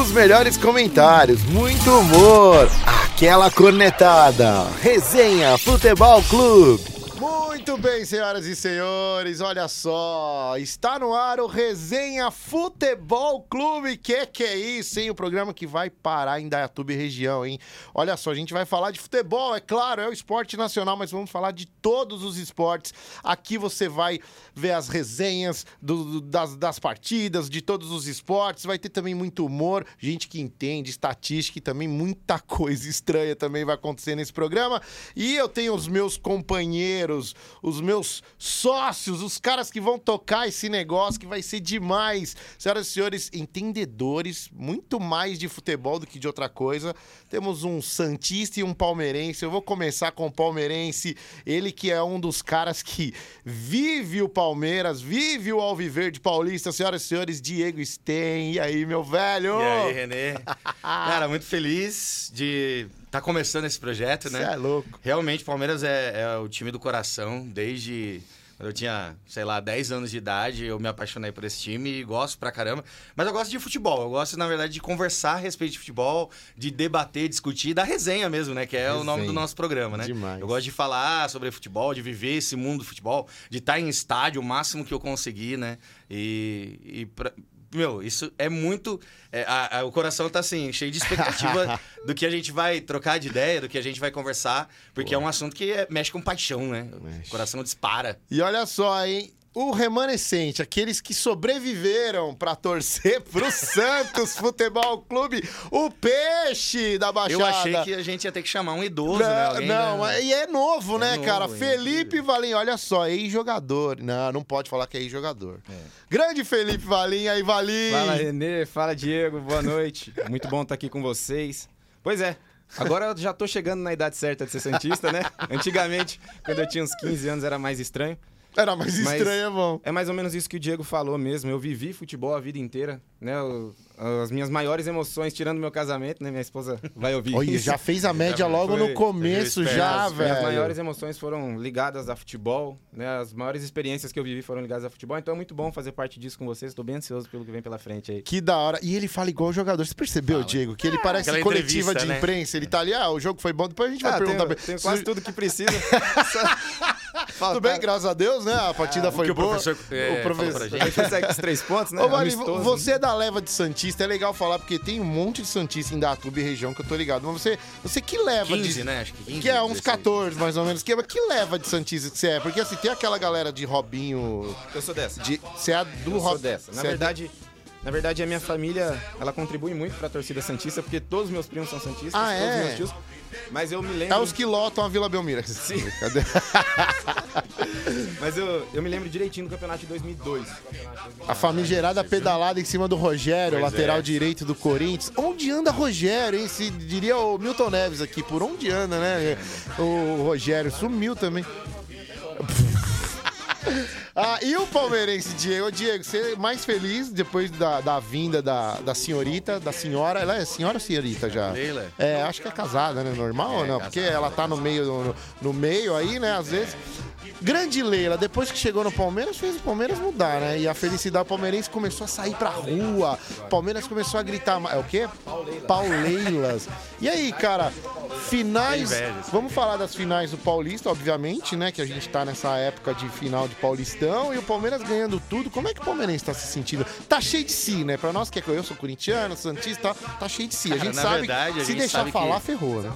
Os melhores comentários, muito humor, aquela cornetada. Resenha Futebol Clube. Muito bem, senhoras e senhores, olha só, está no ar o Resenha Futebol Clube. Que que é isso, hein? O programa que vai parar em Dayatuba e região, hein? Olha só, a gente vai falar de futebol, é claro, é o esporte nacional, mas vamos falar de todos os esportes. Aqui você vai ver as resenhas do, das, das partidas, de todos os esportes. Vai ter também muito humor, gente que entende estatística e também muita coisa estranha também vai acontecer nesse programa. E eu tenho os meus companheiros os meus sócios, os caras que vão tocar esse negócio que vai ser demais. Senhoras e senhores, entendedores, muito mais de futebol do que de outra coisa. Temos um Santista e um Palmeirense. Eu vou começar com o Palmeirense, ele que é um dos caras que vive o Palmeiras, vive o Alviverde Paulista. Senhoras e senhores, Diego Sten. E aí, meu velho? E aí, Renê? Cara, muito feliz de tá começando esse projeto, né? Você é louco. Realmente, Palmeiras é, é, o time do coração. Desde quando eu tinha, sei lá, 10 anos de idade, eu me apaixonei por esse time e gosto pra caramba. Mas eu gosto de futebol. Eu gosto, na verdade, de conversar a respeito de futebol, de debater, discutir, da resenha mesmo, né? Que é resenha. o nome do nosso programa, né? Demais. Eu gosto de falar sobre futebol, de viver esse mundo do futebol, de estar em estádio o máximo que eu conseguir, né? E, e pra, meu, isso é muito. É, a, a, o coração tá assim, cheio de expectativa do que a gente vai trocar de ideia, do que a gente vai conversar, porque Pô. é um assunto que é, mexe com paixão, né? Mexe. O coração dispara. E olha só, hein? O remanescente, aqueles que sobreviveram para torcer pro Santos Futebol Clube, o peixe da Baixada. Eu achei que a gente ia ter que chamar um idoso, não, né? Alguém não, da... e é novo, é né, novo, cara? Felipe Valim, olha só, ex-jogador. Não, não pode falar que é ex-jogador. É. Grande Felipe Valim, aí Valim. Fala, Renê, fala, Diego, boa noite. Muito bom estar aqui com vocês. Pois é, Agora eu já tô chegando na idade certa de ser Santista, né? Antigamente, quando eu tinha uns 15 anos, era mais estranho. Era mais estranho, é bom. É mais ou menos isso que o Diego falou mesmo. Eu vivi futebol a vida inteira, né? Eu, as minhas maiores emoções, tirando meu casamento, né? Minha esposa vai ouvir Olha, já fez a média logo foi, no começo, já, as, velho. As maiores emoções foram ligadas a futebol, né? As maiores experiências que eu vivi foram ligadas a futebol. Então é muito bom fazer parte disso com vocês. Estou bem ansioso pelo que vem pela frente aí. Que da hora. E ele fala igual o jogador. Você percebeu, fala. Diego? Que ele é, parece coletiva de né? imprensa. Ele tá ali, ah, o jogo foi bom. Depois a gente vai ah, perguntar. Tenho, tenho quase tudo que precisa. Tudo bem, graças a Deus, né? A partida ah, foi boa. O professor, é, o professor, consegue os três pontos, né? Ô, Mari, você é da leva de Santista, é legal falar, porque tem um monte de Santista em Datuba e região que eu tô ligado. Mas você, você que leva 15, de. né? Acho que 15. Que é uns 14, mais ou menos. Que, que leva de Santista que você é? Porque assim, tem aquela galera de Robinho. Eu sou dessa. De, você é do Robinho. Eu sou dessa. Na é verdade. É na verdade, a minha família, ela contribui muito para a torcida santista, porque todos os meus primos são santistas, ah, todos é? meus tios. Mas eu me lembro... É os que lotam a Vila Belmira. Sim. Mas eu, eu me lembro direitinho do campeonato de 2002. A famigerada pedalada em cima do Rogério, pois lateral é. direito do Corinthians. Onde anda Rogério, hein? Se diria o Milton Neves aqui, por onde anda, né? O Rogério sumiu também. Ah, e o palmeirense, Diego? Diego, você é mais feliz depois da, da vinda da, da senhorita, da senhora. Ela é senhora ou senhorita já? Leila. É, acho que é casada, né? Normal é, ou não? Casada, Porque ela tá no meio, no, no meio aí, né? Às vezes. Grande Leila, depois que chegou no Palmeiras, fez o Palmeiras mudar, né? E a felicidade palmeirense começou a sair pra rua. Palmeiras começou a gritar. É o quê? Pauleilas. E aí, cara, finais. Vamos falar das finais do Paulista, obviamente, né? Que a gente tá nessa época de final de Paulistão e o Palmeiras ganhando tudo. Como é que o Palmeirense tá se sentindo? Tá cheio de si, né? Pra nós que é eu sou corintiano, santista, tá cheio de si. A gente sabe verdade, a se deixar falar, que... ferrou, né?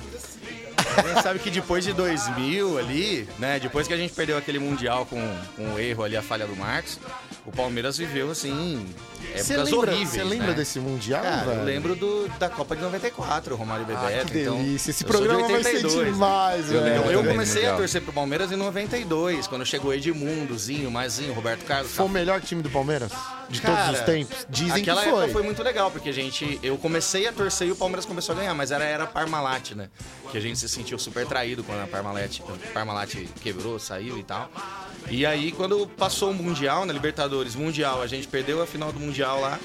A gente sabe que depois de 2000 ali, né? Depois que a gente perdeu aquele Mundial com, com o erro ali, a falha do Marcos, o Palmeiras viveu, assim, lembra, horríveis. Você lembra né? desse Mundial, Cara, velho? Eu lembro do, da Copa de 94, o Romário Bebeto. Ah, que então, delícia. Esse programa vai ser demais, eu, velho. Eu, comecei a torcer pro Palmeiras em 92, quando chegou Edmundozinho, Mazinho, Roberto Carlos. Foi o melhor time do Palmeiras? De Cara, todos os tempos? Dizem aquela que foi. época foi muito legal, porque a gente... Eu comecei a torcer e o Palmeiras começou a ganhar, mas era era Parmalat, né? Que a gente se sentiu super traído quando a Parmalat, Parmalat quebrou, saiu e tal. E aí, quando passou o Mundial, na Libertadores Mundial, a gente perdeu a final do Mundial lá.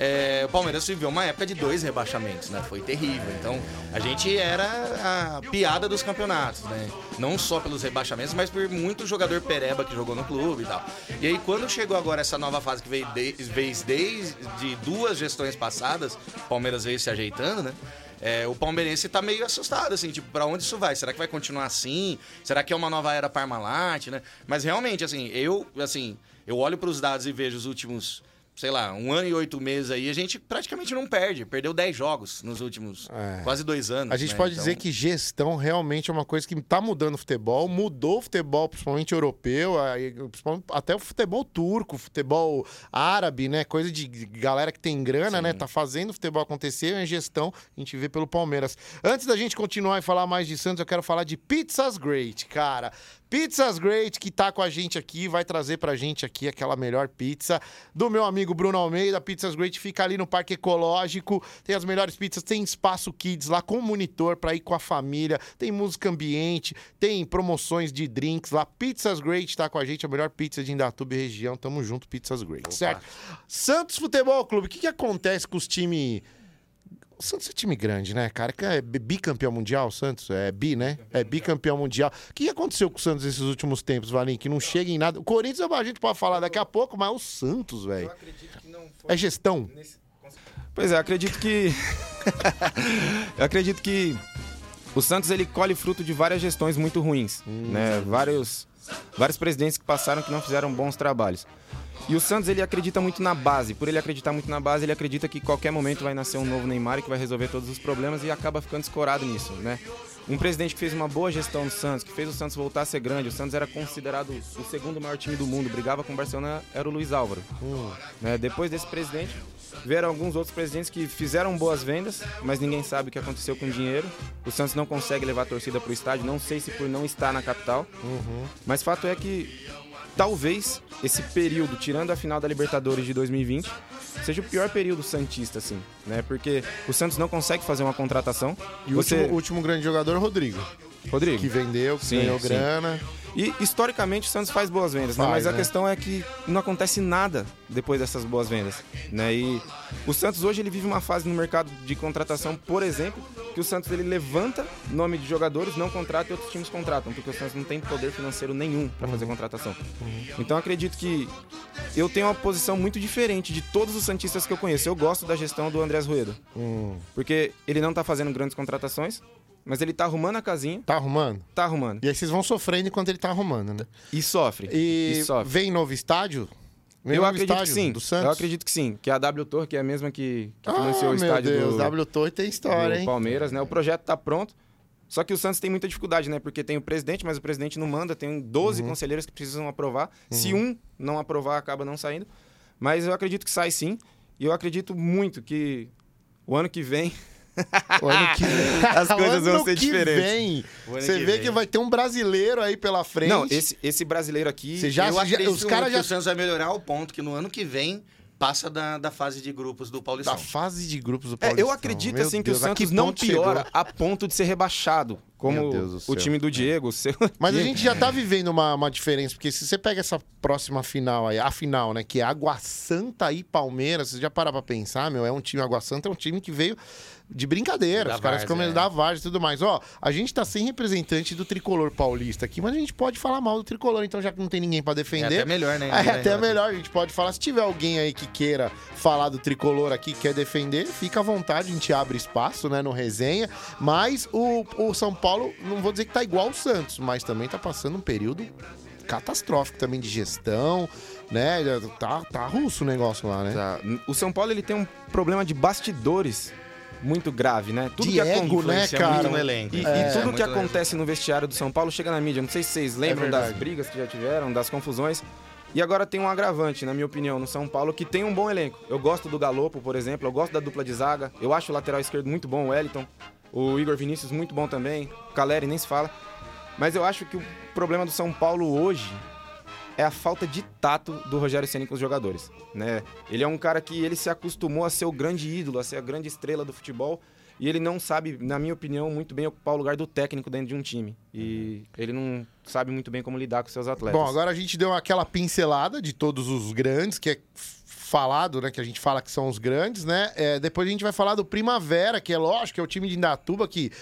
é, o Palmeiras viveu uma época de dois rebaixamentos, né? Foi terrível. Então, a gente era a piada dos campeonatos, né? Não só pelos rebaixamentos, mas por muito jogador pereba que jogou no clube e tal. E aí, quando chegou agora essa nova fase que veio, de, veio desde duas gestões passadas, o Palmeiras veio se ajeitando, né? É, o palmeirense tá meio assustado, assim, tipo, pra onde isso vai? Será que vai continuar assim? Será que é uma nova era Parmalat, né? Mas realmente, assim, eu, assim, eu olho para os dados e vejo os últimos sei lá, um ano e oito meses aí, a gente praticamente não perde. Perdeu dez jogos nos últimos é. quase dois anos. A gente né? pode então... dizer que gestão realmente é uma coisa que está mudando o futebol, mudou o futebol, principalmente europeu, até o futebol turco, futebol árabe, né? Coisa de galera que tem grana, Sim. né? Tá fazendo o futebol acontecer, a gestão a gente vê pelo Palmeiras. Antes da gente continuar e falar mais de Santos, eu quero falar de Pizzas Great, cara. Pizzas Great, que tá com a gente aqui, vai trazer pra gente aqui aquela melhor pizza do meu amigo Bruno Almeida. Pizzas Great fica ali no Parque Ecológico, tem as melhores pizzas, tem espaço kids lá com monitor pra ir com a família, tem música ambiente, tem promoções de drinks lá. Pizzas Great tá com a gente, a melhor pizza de Indatuba e região. Tamo junto, Pizzas Great, Opa. certo? Santos Futebol Clube, o que, que acontece com os times o Santos é time grande, né, cara? Que é bicampeão mundial, o Santos? É bi, né? É bicampeão mundial. O que aconteceu com o Santos esses últimos tempos, Valim? Que não chega em nada. O Corinthians a gente pode falar daqui a pouco, mas o Santos, velho. Eu acredito que não foi. É gestão. Pois é, acredito que. eu acredito que o Santos ele colhe fruto de várias gestões muito ruins, hum. né? Vários, vários presidentes que passaram que não fizeram bons trabalhos. E o Santos ele acredita muito na base. Por ele acreditar muito na base, ele acredita que qualquer momento vai nascer um novo Neymar e que vai resolver todos os problemas e acaba ficando escorado nisso, né? Um presidente que fez uma boa gestão do Santos, que fez o Santos voltar a ser grande. O Santos era considerado o segundo maior time do mundo, brigava com o Barcelona, era o Luiz Álvaro. Né? Depois desse presidente, vieram alguns outros presidentes que fizeram boas vendas, mas ninguém sabe o que aconteceu com o dinheiro. O Santos não consegue levar a torcida para o estádio, não sei se por não estar na capital. Uhum. Mas fato é que talvez esse período, tirando a final da Libertadores de 2020, seja o pior período santista, assim, né? Porque o Santos não consegue fazer uma contratação. E Você... o último, último grande jogador é o Rodrigo. Rodrigo. Que vendeu, que sim, ganhou sim. grana. E historicamente o Santos faz boas vendas, né? Mas a né? questão é que não acontece nada depois dessas boas vendas, né? E o Santos hoje ele vive uma fase no mercado de contratação, por exemplo, que o Santos ele levanta nome de jogadores, não contrata e outros times contratam, porque o Santos não tem poder financeiro nenhum para fazer uhum. contratação. Uhum. Então acredito que eu tenho uma posição muito diferente de todos os santistas que eu conheço. Eu gosto da gestão do Andrés Ruedo. Uhum. Porque ele não tá fazendo grandes contratações, mas ele tá arrumando a casinha. Tá arrumando? Tá arrumando. E aí vocês vão sofrendo enquanto ele tá arrumando, né? E sofre. E, e sofre. vem novo estádio? Vem eu acredito que sim. Do Santos? Eu acredito que sim. Que a W Torre, que é a mesma que, que ah, financiou o estádio Deus, do... W Torre tem história, hein? Palmeiras, né? O projeto tá pronto. Só que o Santos tem muita dificuldade, né? Porque tem o presidente, mas o presidente não manda. Tem 12 uhum. conselheiros que precisam aprovar. Uhum. Se um não aprovar, acaba não saindo. Mas eu acredito que sai sim. E eu acredito muito que o ano que vem o ano que vem. As coisas vão ser diferentes. Vem, você que vê vem. que vai ter um brasileiro aí pela frente. Não, esse, esse brasileiro aqui. Você já, já, os caras já. O Santos vai melhorar ao ponto que no ano que vem passa da, da fase de grupos do Paulistão. Da fase de grupos do Paulistão. É, eu acredito Meu assim Deus, que o Santos não piora chegou? a ponto de ser rebaixado. Como o time do Diego, o seu. Mas a gente já tá vivendo uma, uma diferença, porque se você pega essa próxima final aí, a final, né? Que é Água Santa e Palmeiras, você já parar pra pensar, meu, é um time, Água Santa é um time que veio de brincadeira. Da Os caras ficam é. da Vargas e tudo mais. Ó, a gente tá sem representante do tricolor paulista aqui, mas a gente pode falar mal do tricolor, então já que não tem ninguém para defender. É até melhor, né? É, é até melhor, a gente pode falar. Se tiver alguém aí que queira falar do tricolor aqui, quer defender, fica à vontade, a gente abre espaço, né, no resenha. Mas o, o São Paulo, não vou dizer que tá igual o Santos, mas também tá passando um período catastrófico também de gestão, né? Tá, tá russo o negócio lá, né? Tá. O São Paulo ele tem um problema de bastidores muito grave, né? Tudo que ego, né, cara? No elenco. E, é, e tudo que acontece no vestiário do São Paulo chega na mídia. Não sei se vocês lembram é das brigas que já tiveram, das confusões. E agora tem um agravante, na minha opinião, no São Paulo, que tem um bom elenco. Eu gosto do Galopo, por exemplo, eu gosto da dupla de zaga. Eu acho o lateral esquerdo muito bom, o Wellington. O Igor Vinícius muito bom também. O Caleri nem se fala. Mas eu acho que o problema do São Paulo hoje é a falta de tato do Rogério Ceni com os jogadores, né? Ele é um cara que ele se acostumou a ser o grande ídolo, a ser a grande estrela do futebol, e ele não sabe, na minha opinião, muito bem ocupar o lugar do técnico dentro de um time. E ele não sabe muito bem como lidar com seus atletas. Bom, agora a gente deu aquela pincelada de todos os grandes, que é falado, né? Que a gente fala que são os grandes, né? É, depois a gente vai falar do Primavera, que é lógico, que é o time de Indatuba que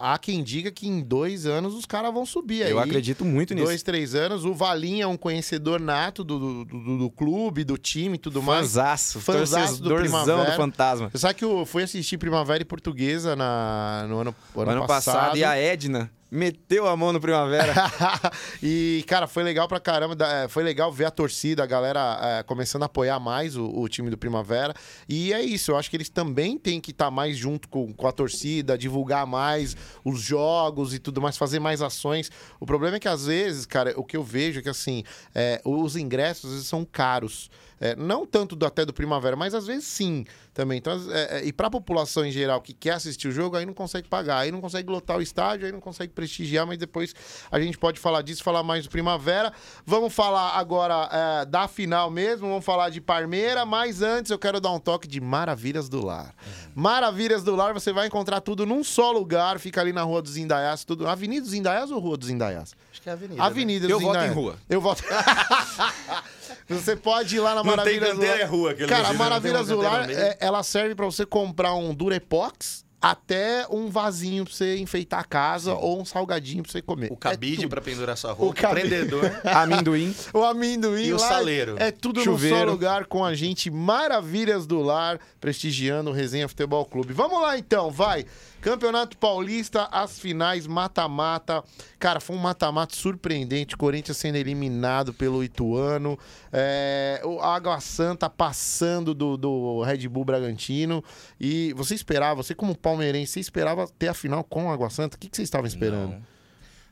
há quem diga que em dois anos os caras vão subir aí. Eu acredito muito nisso. Dois, três anos. O Valinho é um conhecedor nato do, do, do, do clube, do time e tudo mais. Fanzaço. Fanzaço do Primavera. do Fantasma. Você sabe que eu fui assistir Primavera e Portuguesa na, no ano, ano, Ano passado, e a Edna meteu a mão no Primavera. e, cara, foi legal pra caramba. é, Foi legal ver a torcida, a galera é, começando a apoiar mais o, o time do Primavera. E é isso, eu acho que eles também têm que estar mais junto com, com a torcida, divulgar mais os jogos e tudo mais, fazer mais ações. O problema é que, às vezes, cara, o que eu vejo é que, assim, é, os ingressos são caros. É, não tanto do, até do Primavera, mas às vezes sim também. Então, é, é, e para a população em geral que quer assistir o jogo, aí não consegue pagar, aí não consegue lotar o estádio, aí não consegue prestigiar, mas depois a gente pode falar disso, falar mais do Primavera. Vamos falar agora é, da final mesmo, vamos falar de Parmeira, mas antes eu quero dar um toque de Maravilhas do Lar. Maravilhas do Lar, você vai encontrar tudo num só lugar, fica ali na Rua dos Indaiás, tudo. Avenida dos Indaiás ou Rua dos Indaiás? Acho que é a avenida. Avenida dos Eu voto em Indaiás. rua. Eu voto. Você pode ir lá na Não tem Maravilhas do canteira, Lar. é rua, Cara, a Maravilha Azular, no é, ela serve pra você comprar um Durepox até um vasinho pra você enfeitar a casa ou um salgadinho pra você comer. O cabide É pra pendurar sua roupa. O cabide. prendedor. Amendoim. O amendoim E o lá saleiro. É tudo num Chuveiro. só lugar com a gente. Maravilhas do Lar, prestigiando o Resenha Futebol Clube. Vamos lá então, vai. Campeonato Paulista, as finais, mata-mata. Cara, foi um mata-mata surpreendente. Corinthians sendo eliminado pelo Ituano. É, o Água Santa passando do, do Red Bull Bragantino. E você esperava, você como palmeirense, você esperava ter a final com o Água Santa? O que, que vocês estavam esperando? Não.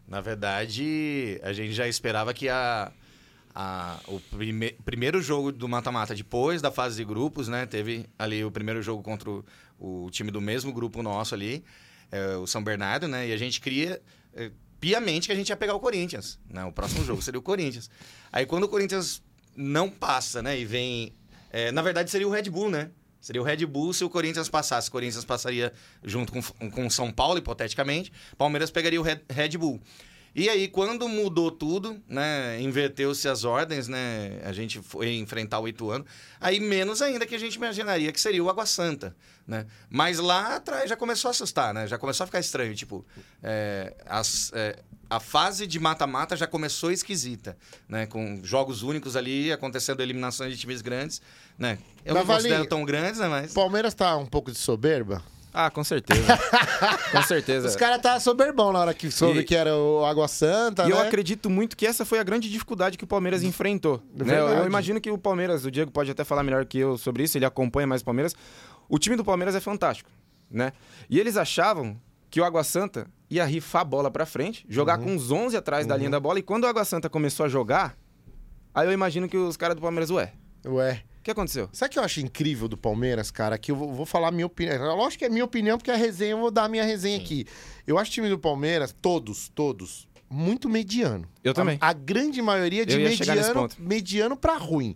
Na verdade, a gente já esperava que a, o prime- primeiro jogo do mata-mata, depois da fase de grupos, né? Teve ali o primeiro jogo contra o, o time do mesmo grupo nosso ali, é, o São Bernardo, né? E a gente queria é, piamente que a gente ia pegar o Corinthians. Né? O próximo jogo seria o Corinthians. Aí quando o Corinthians não passa, né? E vem. é, na verdade, seria o Red Bull, né? Seria o Red Bull se o Corinthians passasse. O Corinthians passaria junto com, com São Paulo, hipoteticamente. Palmeiras pegaria o Red Bull. E aí, quando mudou tudo, né? Inverteu-se as ordens, né? A gente foi enfrentar o Ituano. Aí, menos ainda que a gente imaginaria que seria o Água Santa, né? Mas lá atrás já começou a assustar, né? Já começou a ficar estranho. Tipo, é, as, é, a fase de mata-mata já começou esquisita, né? Com jogos únicos ali, acontecendo eliminações de times grandes, né? Eu Mas, não considero Valinho, tão grandes, né? Mas... O Palmeiras tá um pouco de soberba? Ah, com certeza. com certeza. Os caras tá soberbão na hora que soube E- que era o Água Santa, E eu né? acredito muito que essa foi a grande dificuldade que o Palmeiras enfrentou. Né? Eu-. Eu imagino que o Palmeiras, o Diego pode até falar melhor que eu sobre isso, ele acompanha mais o Palmeiras. O time do Palmeiras é fantástico, né? E eles achavam que o Água Santa ia rifar a bola pra frente, jogar Uhum. com os 11 atrás da linha da bola, e quando o Água Santa começou a jogar, aí eu imagino que os caras do Palmeiras, ué, Ué. O que aconteceu? Sabe o que eu acho incrível do Palmeiras, cara? Que eu vou, vou falar a minha opinião. Lógico que é minha opinião, porque a resenha, eu vou dar a minha resenha aqui. Eu acho o time do Palmeiras, todos, todos, muito mediano. Eu também. A, a grande maioria de Eu mediano, mediano pra ruim.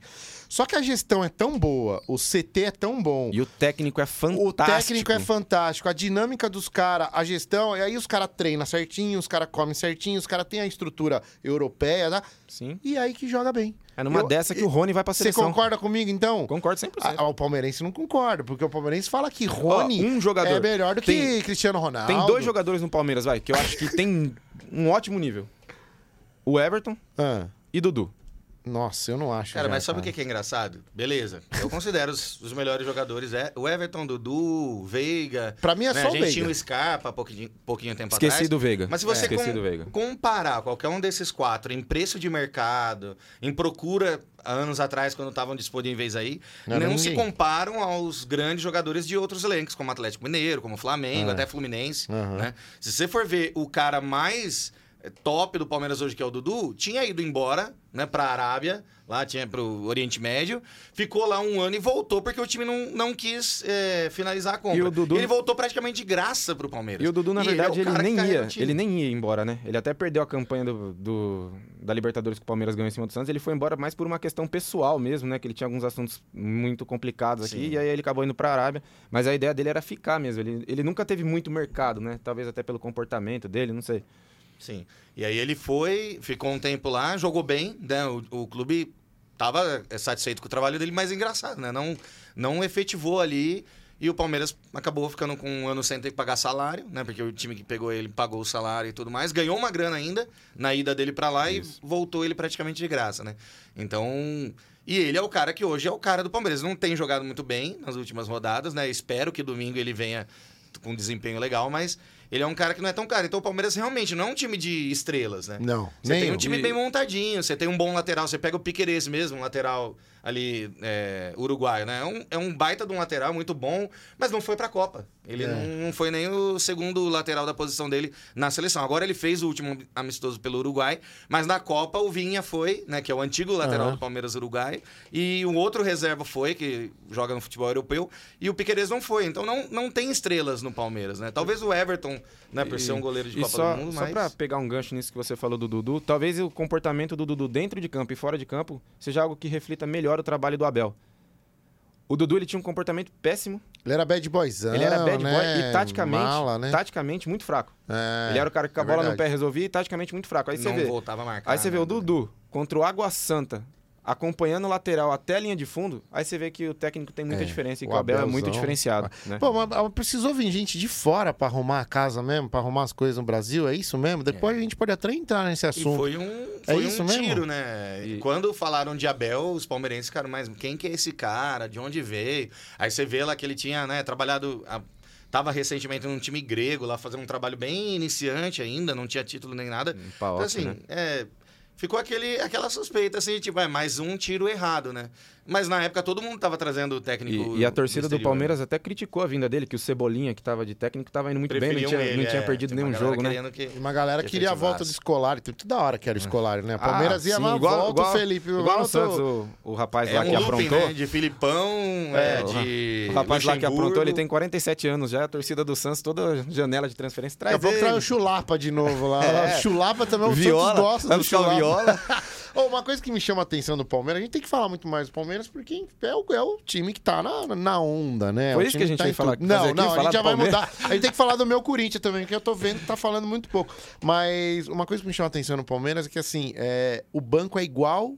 Só que a gestão é tão boa, o CT é tão bom. E o técnico é fantástico. O técnico é fantástico, a dinâmica dos caras, a gestão, e aí os caras treinam certinho, os caras comem certinho, os caras têm a estrutura europeia, tá? Sim. e aí que joga bem. É numa Eu- dessa que o Rony vai pra Você seleção. concorda comigo, então? Concordo 100%. Ah, o palmeirense não concorda, porque o palmeirense fala que Rony Ó, um jogador. é melhor do que Tem- Cristiano Ronaldo. Tem dois jogadores no Palmeiras, vai, que eu acho que tem um ótimo nível. O Everton Ah, e Dudu. nossa, eu não acho. Cara, já, mas sabe o cara. que que é engraçado? Beleza. Eu considero os, os melhores jogadores. É, o Everton, Dudu, Veiga. Pra mim é né? só A o gente Veiga. tinha o Scarpa pouquinho, pouquinho tempo Esqueci atrás. do Veiga. Mas se você Esqueci com- do Veiga. comparar qualquer um desses quatro em preço de mercado, em procura há anos atrás, quando estavam disponíveis aí, Não não, se comparam aos grandes jogadores de outros elencos, como Atlético Mineiro, como Flamengo, É. até Fluminense. Né? Se você for ver o cara mais top do Palmeiras hoje, que é o Dudu, tinha ido embora, né, pra Arábia, lá tinha pro Oriente Médio, ficou lá um ano e voltou porque o time não, não quis eh, finalizar a compra. E o Dudu- Ele voltou praticamente de graça pro Palmeiras. E o Dudu, na E ele é verdade, o ele, cara que nem ia. Ele nem ia embora, né? Ele até perdeu a campanha do, do- da Libertadores que o Palmeiras ganhou em cima do Santos. Ele foi embora mais por uma questão pessoal mesmo, né? Que ele tinha alguns assuntos muito complicados aqui. Sim. E aí ele acabou indo pra Arábia. Mas a ideia dele era ficar mesmo. Ele, ele nunca teve muito mercado, né? Talvez até pelo comportamento dele, não sei. Sim. E aí ele foi, ficou um tempo lá, jogou bem, né? O, o clube tava satisfeito com o trabalho dele, mas engraçado, né? Não, não efetivou ali. E o Palmeiras acabou ficando com um ano sem ter que pagar salário, né? Porque o time que pegou ele pagou o salário e tudo mais. Ganhou uma grana ainda na ida dele para lá Isso. e voltou ele praticamente de graça, né? Então. E ele é o cara que hoje é o cara do Palmeiras. Não tem jogado muito bem nas últimas rodadas, né? Espero que domingo ele venha com um desempenho legal, mas ele é um cara que não é tão caro. Então o Palmeiras realmente não é um time de estrelas, né? Não. Você tem um time bem montadinho, você tem um bom lateral, você pega o Piqueires mesmo, um lateral ali é, uruguaio, né? É um, é um baita de um lateral muito bom, mas não foi pra Copa. Ele é. não foi nem o segundo lateral da posição dele na seleção. Agora ele fez o último amistoso pelo Uruguai, mas na Copa o Vinha foi, né? Que é o antigo lateral uhum. do Palmeiras Uruguai. E o outro reserva foi, que joga no futebol europeu, e o Piqueires não foi. Então não, não tem estrelas no Palmeiras, né? Talvez o Everton, né? Por e, ser um goleiro de Copa só, do Mundo, mas... Só pra pegar um gancho nisso que você falou do Dudu, talvez o comportamento do Dudu dentro de campo e fora de campo seja algo que reflita melhor o trabalho do Abel. O Dudu ele tinha um comportamento péssimo. Ele era bad boyzão, Ele era bad né? boy e taticamente, Mala, né? taticamente muito fraco. É, ele era o cara que com a é bola verdade. no pé resolvia e taticamente muito fraco. Aí você Não vê. voltava a marcar. Aí você vê o né? Dudu contra o Água Santa, acompanhando o lateral até a linha de fundo, aí você vê que o técnico tem muita é, diferença e que o Abel é muito diferenciado. Né? Pô, mas precisou vir gente de fora para arrumar a casa mesmo, para arrumar as coisas no Brasil, é isso mesmo? Depois é. a gente pode até entrar nesse assunto. E foi um, foi é isso um mesmo? tiro, né? E... Quando falaram de Abel, os palmeirenses ficaram, mas quem que é esse cara? De onde veio? Aí você vê lá que ele tinha, né, trabalhado... A... Tava recentemente num time grego lá, fazendo um trabalho bem iniciante ainda, não tinha título nem nada. Um então, assim, né? é, ficou aquele, aquela suspeita, assim, tipo, é mais um tiro errado, né? Mas na época todo mundo tava trazendo o técnico. E, e a torcida do, do Palmeiras até criticou a vinda dele, que o Cebolinha, que tava de técnico, tava indo muito bem, não tinha, ele, não tinha é, perdido nenhum jogo, né? Que, uma galera que queria a volta do escolar, tudo da hora que era o escolar, né? Palmeiras ah, ia lá, igual, volta igual, o Felipe. Igual volta... o Santos, o, o rapaz é lá um que looping, aprontou. Né? De Filipão, é, é de. O rapaz lá que aprontou, ele tem 47 anos já, a torcida do Santos, toda janela de transferência traz. Daqui a pouco traz o Chulapa de novo lá. É. Chulapa também, o Viola, Santos gosta do Chulapa. Viola. uma coisa que me chama a atenção do Palmeiras, a gente tem que falar muito mais do Palmeiras, porque é o, é o time que tá na, na onda, né? Foi isso que a gente tá vai falar. Não, não, a gente já vai mudar. A gente tem que falar do meu Corinthians também, que eu tô vendo que tá falando muito pouco. Mas uma coisa que me chama a atenção no Palmeiras é que, assim, é, o banco é igual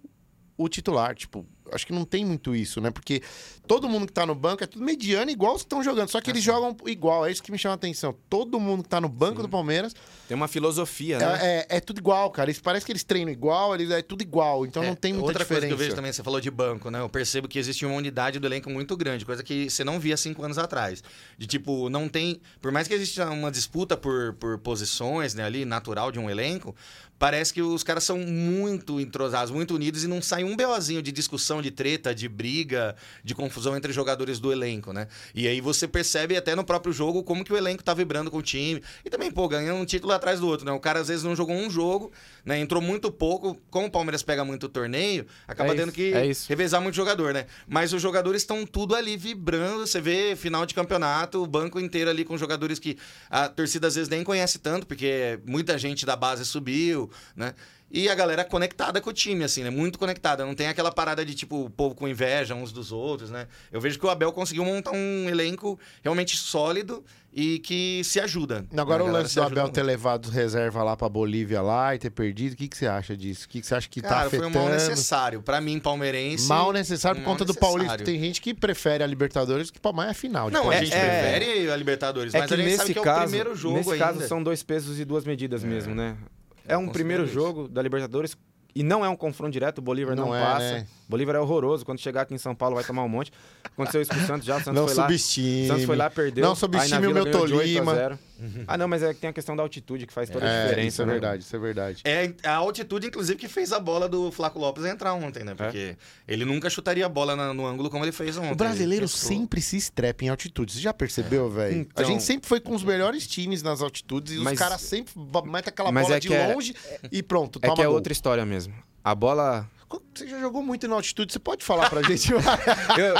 o titular. Tipo, acho que não tem muito isso, né? Porque todo mundo que tá no banco é tudo mediano, igual os que estão jogando. Só que eles jogam igual, é isso que me chama a atenção. Todo mundo que tá no banco Sim. do Palmeiras. Tem uma filosofia, né? É, é, é, tudo igual, cara. Isso parece que eles treinam igual, eles, é tudo igual. Então é, não tem muita outra diferença. Outra coisa que eu vejo também, você falou de banco, né? Eu percebo que existe uma unidade do elenco muito grande, coisa que você não via cinco anos atrás. De tipo, não tem. Por mais que exista uma disputa por, por posições, né, ali, natural de um elenco, parece que os caras são muito entrosados, muito unidos e não sai um BOzinho de discussão, de treta, de briga, de confusão entre jogadores do elenco, né? E aí você percebe até no próprio jogo como que o elenco tá vibrando com o time. E também, pô, ganhando um título atrás do outro, né? O cara às vezes não jogou um jogo, né? Entrou muito pouco. Como o Palmeiras pega muito torneio, acaba é tendo que é revezar muito jogador, né? Mas os jogadores estão tudo ali vibrando. Você vê final de campeonato, o banco inteiro ali com jogadores que a torcida às vezes nem conhece tanto, porque muita gente da base subiu, né? E a galera conectada com o time, assim, né? Muito conectada. Não tem aquela parada de, tipo, o povo com inveja uns dos outros, né? Eu vejo que o Abel conseguiu montar um elenco realmente sólido e que se ajuda. Agora o lance do Abel ter levado reserva lá pra Bolívia lá e ter perdido, o que, que você acha disso? O que, que você acha que tá Cara, tá afetando? foi um mal necessário. Pra mim, palmeirense... Mal necessário por conta do Paulista. Tem gente que prefere a Libertadores que mais a final. Não, a gente é, prefere a Libertadores, é mas a gente nesse sabe que caso, é o primeiro jogo Nesse ainda. caso, são dois pesos e duas medidas é. mesmo, né? É um primeiro isso. jogo da Libertadores e não é um confronto direto, o Bolívar não, não é, passa. Né? Bolívar é horroroso. Quando chegar aqui em São Paulo, vai tomar um monte. Aconteceu isso com o Santos já. O Santos não foi subestime. lá. Santos foi lá, perdeu. Não subestime o meu Tolima. Uhum. Ah, não, mas é que tem a questão da altitude que faz toda a é, diferença. Isso é né? verdade, isso é verdade. É a altitude, inclusive, que fez a bola do Flaco Lopes entrar ontem, né? É? Porque é? ele nunca chutaria a bola na, no ângulo como ele fez ontem. O brasileiro sempre se estrepa em altitude. Você já percebeu, é. velho? Então... A gente sempre foi com os melhores times nas altitudes e mas... os caras sempre metem aquela bola é de longe e pronto, É que é gol. outra história mesmo. A bola você já jogou muito na altitude, você pode falar pra gente? eu,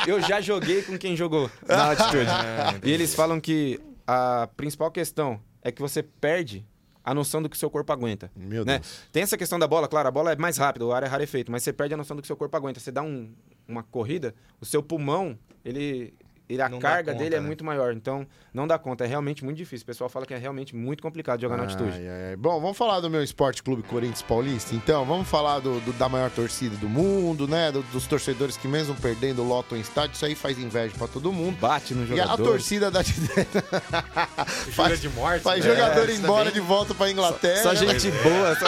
eu, já joguei com quem jogou na altitude. e eles falam que a principal questão é que você perde a noção do que seu corpo aguenta. Meu né? Deus. Tem essa questão da bola, claro, a bola é mais rápida, o ar é rarefeito, mas você perde a noção do que seu corpo aguenta. Você dá um, uma corrida, o seu pulmão, ele ele, a Não carga conta, dele é né? muito maior. Então, não dá conta. É realmente muito difícil. O pessoal fala que é realmente muito complicado jogar na altitude. Ai, ai, ai. Bom, vamos falar do meu esporte clube Corinthians Paulista, então. Vamos falar do, do- da maior torcida do mundo, né? Do- dos torcedores que, mesmo perdendo, lotam o estádio. Isso aí faz inveja pra todo mundo. Bate no E a jogador. torcida da. Faz de morte. Faz né? jogador Isso embora também. de volta pra Inglaterra. Só gente boa, só,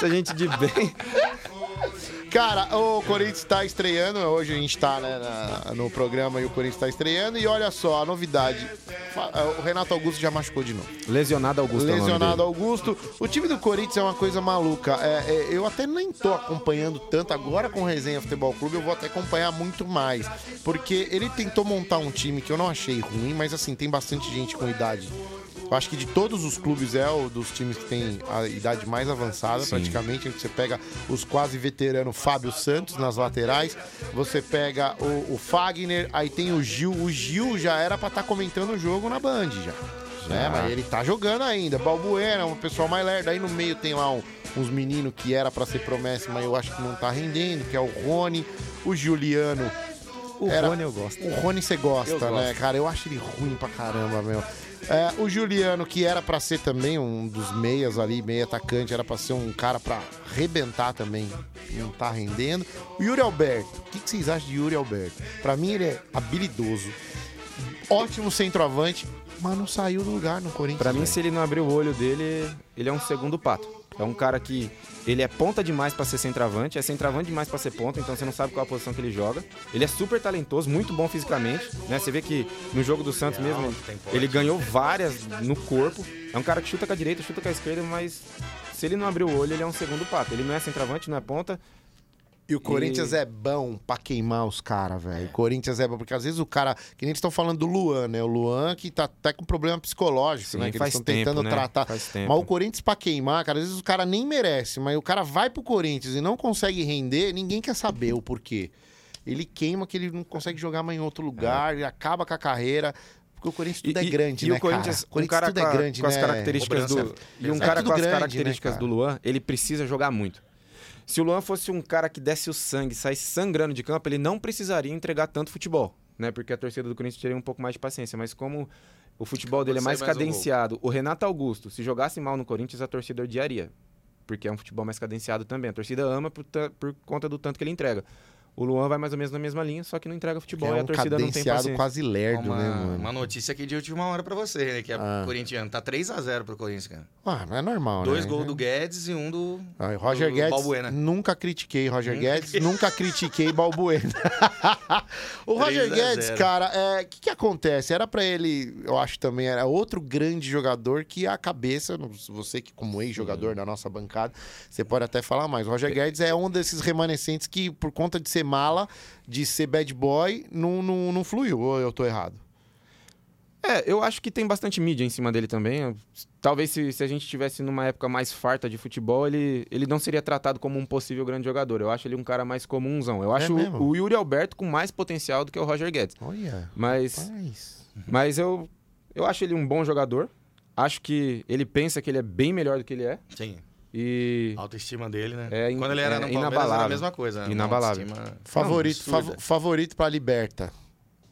só gente de bem. Cara, o Corinthians tá estreando. Hoje a gente tá né, na- no programa e o Corinthians tá estreando. E olha só, a novidade. Fa- O Renato Augusto já machucou de novo. Lesionado Augusto. é o Lesionado. Augusto. O time do Corinthians é uma coisa maluca. É, é, eu até nem tô acompanhando tanto. Agora com o Resenha Futebol Clube eu vou até acompanhar muito mais. Porque ele tentou montar um time que eu não achei ruim, mas assim, tem bastante gente com idade. Eu acho que de todos os clubes é o dos times que tem a idade mais avançada, praticamente. Você pega os quase veteranos Fábio Santos nas laterais, você pega o, o Fagner, aí tem o Gil. O Gil já era pra estar comentando o jogo na Band já. Né? Mas ele tá jogando ainda. Balbuena, um pessoal mais lerdo. Aí no meio tem lá um- uns meninos que era pra ser promessa, mas eu acho que não tá rendendo, que é o Rony, o Juliano. O Era- Rony eu gosto. O Rony você gosta, Eu gosto. né, cara? Eu acho ele ruim pra caramba, meu. É, o Juliano, que era pra ser também um dos meias ali, meio atacante, era pra ser um cara pra arrebentar também, não tá rendendo. O Yuri Alberto, o que, que vocês acham de Yuri Alberto? Pra mim ele é habilidoso, ótimo centroavante, mas não saiu do lugar no Corinthians. Pra mim, se ele não abrir o olho dele, ele é um segundo pato. É um cara que ele é ponta demais pra ser centroavante, é centroavante demais pra ser ponta, então você não sabe qual a posição que ele joga. Ele é super talentoso, muito bom fisicamente, né? Você vê que no jogo do Santos mesmo, ele, ele ganhou várias no corpo. É um cara que chuta com a direita, chuta com a esquerda, mas se ele não abrir o olho, ele é um segundo pato. Ele não é centroavante, não é ponta. E o Corinthians é bom pra queimar os caras, velho. O Corinthians é bom, porque às vezes o cara. Que nem eles estão falando do Luan, né? O Luan que tá até com problema psicológico, Sim, né? Que eles estão tentando né? tratar. Faz tempo. Mas o Corinthians pra queimar, cara, às vezes o cara nem merece, mas o cara vai pro Corinthians e não consegue render, ninguém quer saber o porquê. Ele queima que ele não consegue jogar mais em outro lugar, ele acaba com a carreira. Porque o Corinthians tudo é grande, e né, o Corinthians, cara? Um cara Se o Luan fosse um cara que desse o sangue, saísse sangrando de campo, ele não precisaria entregar tanto futebol, né? Porque a torcida do Corinthians teria um pouco mais de paciência, mas como o futebol dele é mais mais um cadenciado, o Renato Augusto, se jogasse mal no Corinthians, a torcida odiaria, porque é um futebol mais cadenciado também. A torcida ama por, por conta do tanto que ele entrega. O Luan vai mais ou menos na mesma linha, só que não entrega futebol é e a um torcida não tem cadenciado paciência. quase lerdo, uma, né, mano? uma notícia aqui de última hora pra você, né? Que é Ah. corintiano. Tá 3x0 pro Corinthians, cara. Ah, não é normal, Dois né? gols do Guedes e um do. Ah, Roger do Guedes, Balbuena. nunca critiquei Roger Nunca Guedes, nunca critiquei Balbuena. o 3 Roger Guedes, 0. cara, o que, que acontece? Era pra ele, eu acho também, era outro grande jogador que a cabeça, você que como ex-jogador da nossa bancada, você pode até falar mais. O Roger Guedes é um desses remanescentes que, por conta de ser mala, de ser bad boy, não, não, não fluiu, ou eu tô errado? É, eu acho que tem bastante mídia em cima dele também. Talvez se, se a gente tivesse numa época mais farta de futebol, ele, ele não seria tratado como um possível grande jogador. Eu acho ele um cara mais comunzão. Eu É acho o, o Yuri Alberto com mais potencial do que o Roger Guedes. Olha, Mas, rapaz. mas eu, eu acho ele um bom jogador. Acho que ele pensa que ele é bem melhor do que ele é. Sim. E A autoestima dele, né? É Quando ele era é no Palmeiras era a inabalável. mesma coisa. né? Inabalável. autoestima Favorito, absurda. fav- favorito pra Liberta.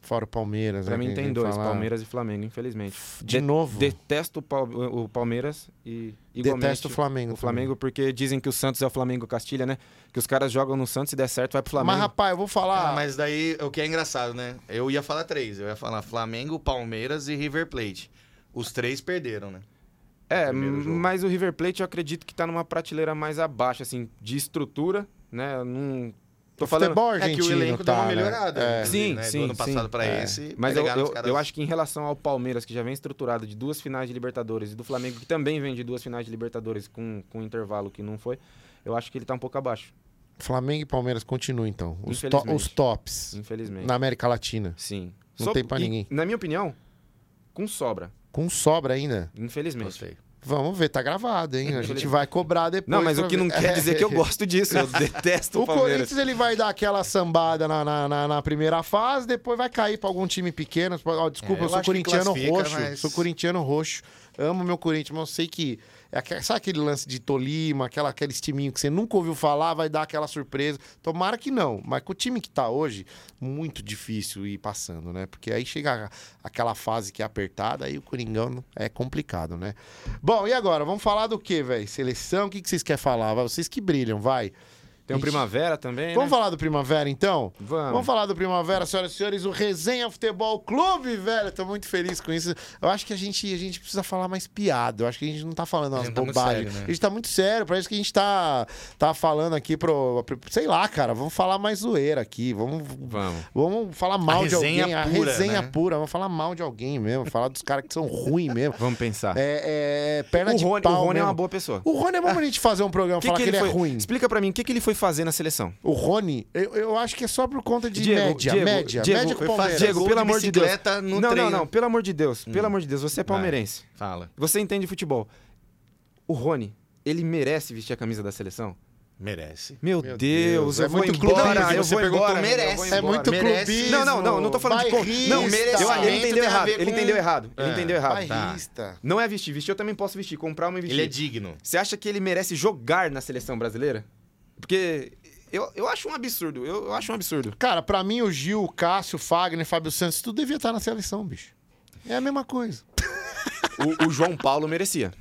Fora o Palmeiras. pra né, mim tem dois, fala. Palmeiras e Flamengo, infelizmente. De De- novo. Detesto o, Pal- o Palmeiras e igualmente Detesto o Flamengo. O Flamengo, porque dizem que o Santos é o Flamengo Castilha, né? Que os caras jogam no Santos e der certo, vai pro Flamengo. Mas, rapaz, eu vou falar. Ah, mas daí o que é engraçado, né? Eu ia falar três. Eu ia falar Flamengo, Palmeiras e River Plate. Os três perderam, né? É, mas o River Plate eu acredito que tá numa prateleira mais abaixo, assim, de estrutura, né? Não. Tô o falando. É que o elenco tá, deu uma né? melhorada. É. inclusive, Sim, né? sim, Do ano passado sim. pra É. esse. Mas eu, eu, caras- eu acho que em relação ao Palmeiras, que já vem estruturado de duas finais de Libertadores, e do Flamengo, que também vem de duas finais de Libertadores com, com um intervalo que não foi, eu acho que ele tá um pouco abaixo, Flamengo e Palmeiras continuam, então. Os, to- os tops infelizmente. na América Latina. Sim. Não tem pra e, ninguém. Na minha opinião, com sobra, Com sobra ainda. infelizmente. Gostei. Vamos ver, tá gravado, hein? A gente vai cobrar depois. Não, mas o que ver. não quer dizer que eu gosto disso. Eu detesto o, O Palmeiras. Corinthians ele vai dar aquela sambada na, na, na- na primeira fase, depois vai cair pra algum time pequeno. Desculpa, É, eu eu sou corintiano roxo. mas- Sou corintiano roxo. Amo meu Corinthians, mas eu sei que é sabe aquele lance de Tolima, aquela, aquele timinho que você nunca ouviu falar, vai dar aquela surpresa. Tomara que não. Mas com o time que tá hoje, muito difícil ir passando, né? Porque aí chega aquela fase que é apertada, aí o Coringão é complicado, né? Bom, e agora? Vamos falar do quê, velho? Seleção, o que, que vocês querem falar? Vocês que brilham, vai. Tem o Ixi. Primavera também, Vamos né? falar do Primavera, então? Vamos. Vamos falar do Primavera, senhoras e senhores, o Resenha Futebol Clube, velho. Tô muito feliz com isso. Eu acho que a gente, a gente precisa falar mais piada. Eu acho que a gente não tá falando umas tá bobagens. né? A gente tá muito sério. Parece que a gente tá, tá falando aqui pro, pro- Sei lá, cara. Vamos falar mais zoeira aqui. Vamos, Vamos. vamos falar mal de alguém. A pura, resenha né? pura. Vamos falar mal de alguém mesmo. Falar dos caras que são ruins mesmo. Vamos pensar. É, é perna o de Rony, pau o Rony é mesmo. uma boa pessoa. O Rony é bom pra gente fazer um programa e falar que, ele, foi... é ruim. Explica pra mim, o que, que ele foi fazer na seleção? O Rony, eu, eu acho que é só por conta de Diego, média. Diego, média. Diego, média com o foi Palmeiras. fazer Diego, pelo de amor de Deus. não, treino. não, não, pelo amor de Deus. Pelo amor de Deus, você é palmeirense. Fala. Você entende futebol. O Rony, ele merece vestir a camisa da seleção? Merece. Meu, Meu Deus, Deus, eu é vou muito embora, clubismo. eu Você vou perguntou, embora, merece. eu vou É muito Merece. clubismo. Não, não, não, não tô falando de con- bairrista. Não, merecimento eu, ele entendeu errado. Ele com- entendeu errado. Ele É. entendeu errado. Bairrista. Não é vestir, vestir eu também posso vestir, comprar uma e vestir. Ele é digno. Você acha que ele merece jogar na seleção brasileira? Porque eu, eu acho um absurdo, eu, eu acho um absurdo. Cara, pra mim, o Gil, o Cássio, o Fagner, Fábio Santos, tudo devia estar na seleção, bicho. É a mesma coisa. O, o João Paulo merecia.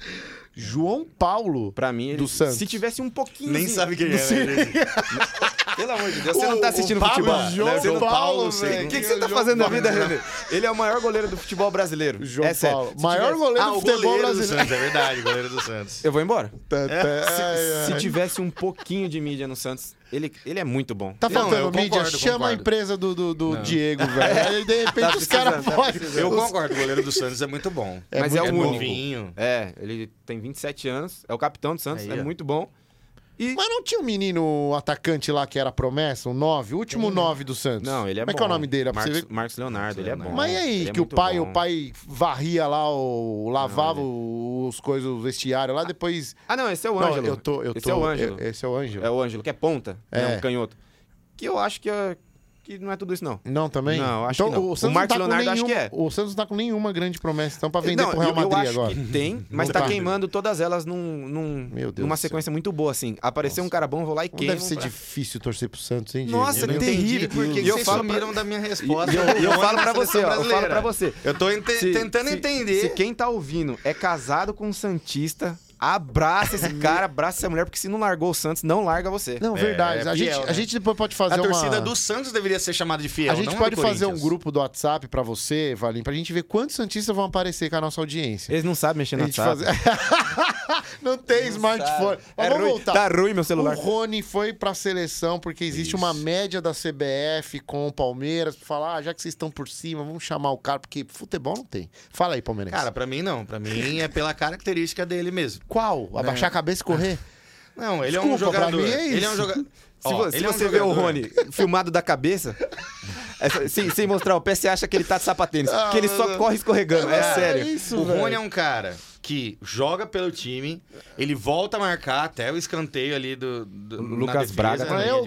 João Paulo. Pra mim, ele, Do Santos. se tivesse um pouquinho. Nem sabe quem é. né? Pelo amor de Deus, você não tá O- assistindo o futebol. né? João não- Paulo, Paulo, velho. O que, que você tá fazendo na vida, René? Ele é o maior goleiro do futebol brasileiro. João é sério. Paulo. Maior tivesse- goleiro Ah, do o futebol goleiro do brasileiro. Santos, é verdade, goleiro do Santos. Eu vou embora. Tá, Se, se tivesse um pouquinho de mídia no Santos, ele, ele é muito bom. Tá Não, faltando eu mídia? concordo, Chama a concordo. empresa do, do, do Não. Diego, velho. Aí, de repente, Tá os caras tá podem. Eu os- concordo, o goleiro do Santos é muito bom. É Mas muito é o único. novinho. É, ele tem 27 anos, é o capitão do Santos, Aí, é ó. muito bom. E Mas não tinha um menino atacante lá que era promessa, um 9, o último 9 do Santos. não, ele é Como é bom. que é o nome dele? Pra você Marcos, Marcos Leonardo, ele é bom. Mas e aí, Ele é que o muito pai, bom. o pai varria lá, o, lavava os coisas, o vestiário lá, depois. Ah, não, esse é o Não, Ângelo. eu tô, eu esse tô, é o Ângelo. eu- esse é o Ângelo. É o Ângelo, que é ponta, É. é um canhoto. Que eu acho que, é- que não é tudo isso, não. Não, também? Não, acho então, que não. O, Santos O Marcos não tá com Leonardo acho nenhuma, que é. O Santos não tá com nenhuma grande promessa, então, pra vender não, pro Real eu, eu Madrid acho agora. que tem, mas tá tá. queimando todas elas num, num- Meu Deus numa sequência muito boa, assim. Apareceu um cara bom, vou lá e Como queimo. deve ser pra- difícil torcer pro Santos, hein, Diego? Nossa, Eu não terrível. entendi por que E que eu vocês falo pra- sumiram da minha resposta. e eu, eu Rony falo pra você, ó, eu falo pra você. Eu tô ente- Se- tentando se- entender. Se quem tá ouvindo é casado com um Santista, abraça esse cara, abraça essa mulher, porque se não largou o Santos, não larga você. Não, É, verdade. é a, fiel, gente, a né? gente depois pode fazer A uma... torcida do Santos deveria ser chamada de fiel. A gente não pode fazer um grupo do WhatsApp pra você, Valim, pra gente ver quantos Santistas vão aparecer com a nossa audiência. Eles não sabem mexer A no WhatsApp. fazer- não tem smartphone. Mas É vamos ruim, voltar. tá ruim meu O celular. Rony foi pra seleção porque existe Isso. uma média da CBF com o Palmeiras pra falar, ah, já que vocês estão por cima, vamos chamar o cara, porque futebol não tem. Fala aí, Palmeirense. Cara, pra mim não. Pra mim é pela característica dele mesmo. Qual? Abaixar a cabeça e correr? Não, ele é um Desculpa, pra jogador. mim é Ele é isso. um jogador. Se, se você vê o Rony filmado da cabeça, essa- sem, sem mostrar o pé, você acha que ele tá de sapatênis. Ah, que ele só corre escorregando. É Cara, sério. isso, o velho. Rony é um cara que joga pelo time, ele volta a marcar até o escanteio ali do, do Lucas defesa, Braga na também. É o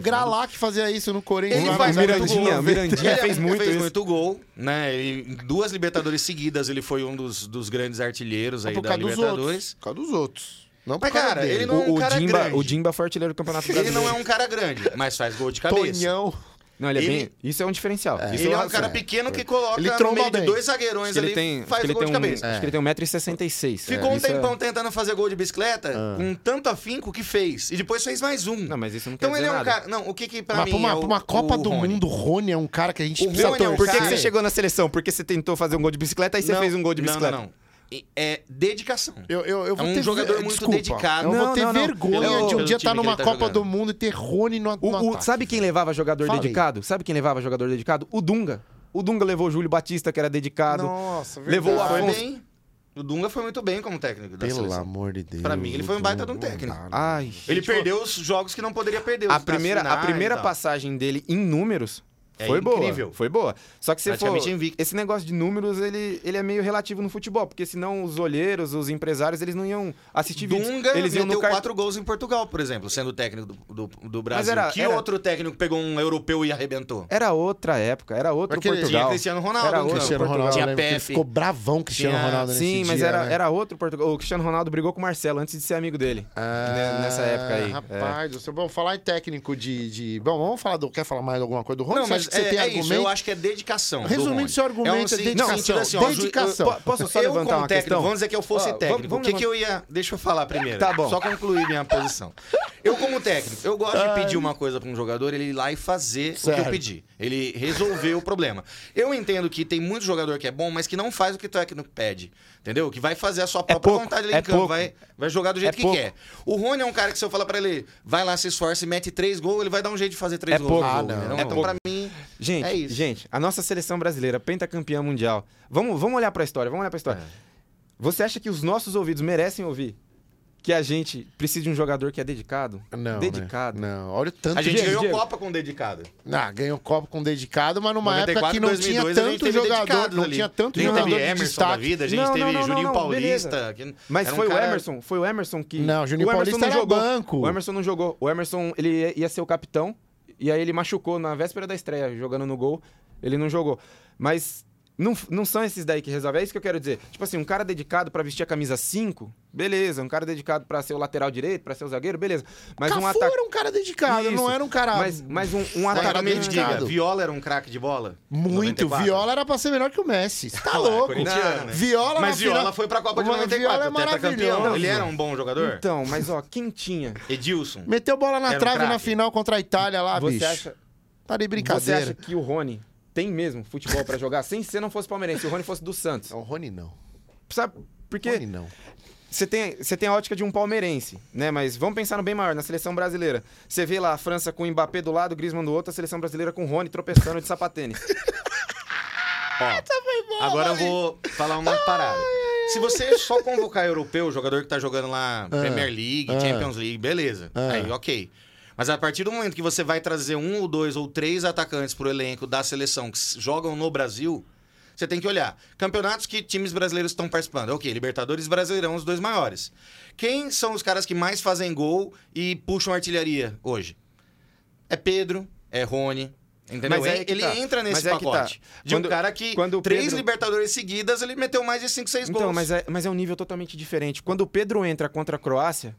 fazia isso no Corinthians. Ele faz Mirandinha, gol. Mirandinha Ele fez muito fez isso. muito gol, né? Ele- em duas Libertadores seguidas, ele foi um dos, dos grandes artilheiros aí por da Libertadores. outros. Por causa dos outros. Não Mas, cara, dele. ele não- é um O, o, cara Dimba, grande. o Dimba foi artilheiro do Campeonato Ele Brasileiro. não é um cara grande, mas faz gol de cabeça. Tonhão. Não, ele é ele- bem. Isso é um diferencial. Isso Ele é um cara é. pequeno que coloca Ele no meio de dois zagueirões ele ali tem, e faz que ele gol tem de um, cabeça. acho que ele tem 1,66m. Ficou um Isso é- tempão tentando fazer gol de bicicleta, com tanto afinco que fez. E depois fez mais um. Não, mas isso não quer então ele é um nada. cara. Não, o que que pra Mas mim. pra uma, é o, pra uma Copa do Rony? Mundo, o Rony é um cara que a gente O precisa Rony é um Por que, que você chegou na seleção? Porque você tentou fazer um gol de bicicleta, aí você Não, fez um gol de bicicleta. Não, não. E- É dedicação. Eu, eu, eu vou É um ter jogador ver- muito desculpa, dedicado. Eu vou Não, ter não, não. vergonha Pelo- de um dia estar que numa tá Copa jogando. do Mundo e ter Rony no, no o- ataque. sabe quem levava jogador Fala aí. dedicado? Sabe quem levava jogador dedicado? O Dunga. O Dunga levou o Júlio Batista, que era dedicado. Nossa, Levou o verdade. Foi Afonso- bem. O Dunga foi muito bem como técnico da Pelo seleção. amor de Deus. Pra mim, ele foi um baita de um técnico. Ai. Ele perdeu os jogos que não poderia perder. A primeira, a primeira passagem dele em números É foi incrível. boa. Foi boa. Só que se for, invicto. esse negócio de números, ele, ele é meio relativo no futebol, porque senão os olheiros, os empresários, eles não iam assistir vídeos. Dunga Eles iam meteu no car... quatro gols em Portugal, por exemplo, sendo técnico do, do, do Brasil. era- que era- outro técnico pegou um europeu e arrebentou? Era outra época, era outro Aquele- Portugal. Tinha Cristiano Ronaldo, Era não. outro Cristiano Portugal. Ronaldo, Tinha Pepe. ficou bravão, Cristiano Tinha- Ronaldo nesse Sim, mas dia, era, né? era outro Portugal. O Cristiano Ronaldo brigou com o Marcelo antes de ser amigo dele. Ah, nessa época aí. Rapaz, você vamos falar em técnico de, de. Bom, vamos falar do. Quer falar mais alguma coisa do Rony? Não, mas acha que você é, tem é argumento? isso, eu acho que é dedicação. do Resumindo, seu argumento é um sen- dedicação. no sentido assim, ó, Dedicação. Po- Posso só eu, levantar como uma técnico, questão? vamos dizer que eu fosse Ó, técnico. vamos- o que, que eu ia. Deixa eu falar primeiro. Tá bom. Só concluir minha posição. Eu, como técnico, eu gosto de pedir uma coisa pra um jogador, ele ir lá e fazer o que Certo. eu pedi. Ele resolver o problema. Eu entendo que tem muito jogador que é bom, mas que não faz o que o técnico pede. Entendeu? Que vai fazer a sua própria pouco, vontade ali é em campo. pouco. Vai, vai jogar do jeito É que pouco. quer. O Rony é um cara que se eu falar pra ele, vai lá, se esforça e mete três gols, ele vai dar um jeito de fazer três É gols. pouco. Ah, não. É então, pra mim, Gente, É isso. gente, a nossa seleção brasileira, pentacampeã mundial. Vamos, vamos olhar pra história, vamos olhar pra história. É. Você acha que os nossos ouvidos merecem ouvir que a gente precisa de um jogador que é dedicado? Não. Dedicado. Né? Não, olha o tanto a gente ganhou Diego. Copa com dedicado. Ah, ganhou copo com dedicado, mas numa 94, época que não 2002, tinha a tanto jogador. Não ali. tinha tanto A gente jogador teve de Emerson da vida, a gente Não, não, teve não, não, Juninho não, Paulista. que Mas um foi cara- o Emerson, foi o Emerson que. Não, o Juninho Emerson Paulista não era jogou. banco. O Emerson não jogou. O Emerson, ele ia- ia ser o capitão, e aí ele machucou na véspera da estreia, jogando no gol. Ele não jogou. Mas não, não são esses daí que resolvem. É isso que eu quero dizer. Tipo assim, um cara dedicado pra vestir a camisa 5, beleza. Um cara dedicado pra ser o lateral direito, pra ser o zagueiro, beleza. Mas Cafu um ataque. era um cara dedicado, Isso. não era um cara. Mas, mas um, um diga, dedicado. Viola era um craque de bola? Muito. 94? Viola era pra ser melhor que o Messi. Você tá Ah, louco. corintiano, né? Viola Mas na Viola final- foi pra Copa de Mas 94, Viola é maravilhoso. Ele era um bom jogador? Então, mas ó, quem tinha? Edilson. Meteu bola na Era um trave na craque. final contra a Itália lá, Você bicho. acha, Tá de você brincadeira. acha que o Rony tem mesmo futebol pra jogar? Sem se não fosse palmeirense, se o Rony fosse do Santos. Não, o Rony não. Sabe? Porque Rony não. você tem, você tem a ótica de um palmeirense, né? Mas vamos pensar no bem maior, na seleção brasileira. Você vê lá a França com o Mbappé do lado, o Griezmann do outro, a seleção brasileira com o Rony tropeçando de sapatênis. Ó, agora eu vou falar uma parada. Se você só convocar europeu, o jogador que tá jogando lá Premier League, ah. Champions League, beleza. Ah. Aí, ok. Mas a partir do momento que você vai trazer um ou dois ou três atacantes pro elenco da seleção que jogam no Brasil, você tem que olhar. Campeonatos que times brasileiros estão participando. Ok, Libertadores e Brasileirão, os dois maiores. Quem são os caras que mais fazem gol e puxam artilharia hoje? É Pedro, é Rony. Entendeu? Mas É- que ele tá. entra nesse Mas é que tá. pacote. De um Quando- cara que quando o três Pedro- Libertadores seguidas, ele meteu mais de 5, 6 gols. Então, mas é, mas é um nível totalmente diferente. Quando o Pedro entra contra a Croácia,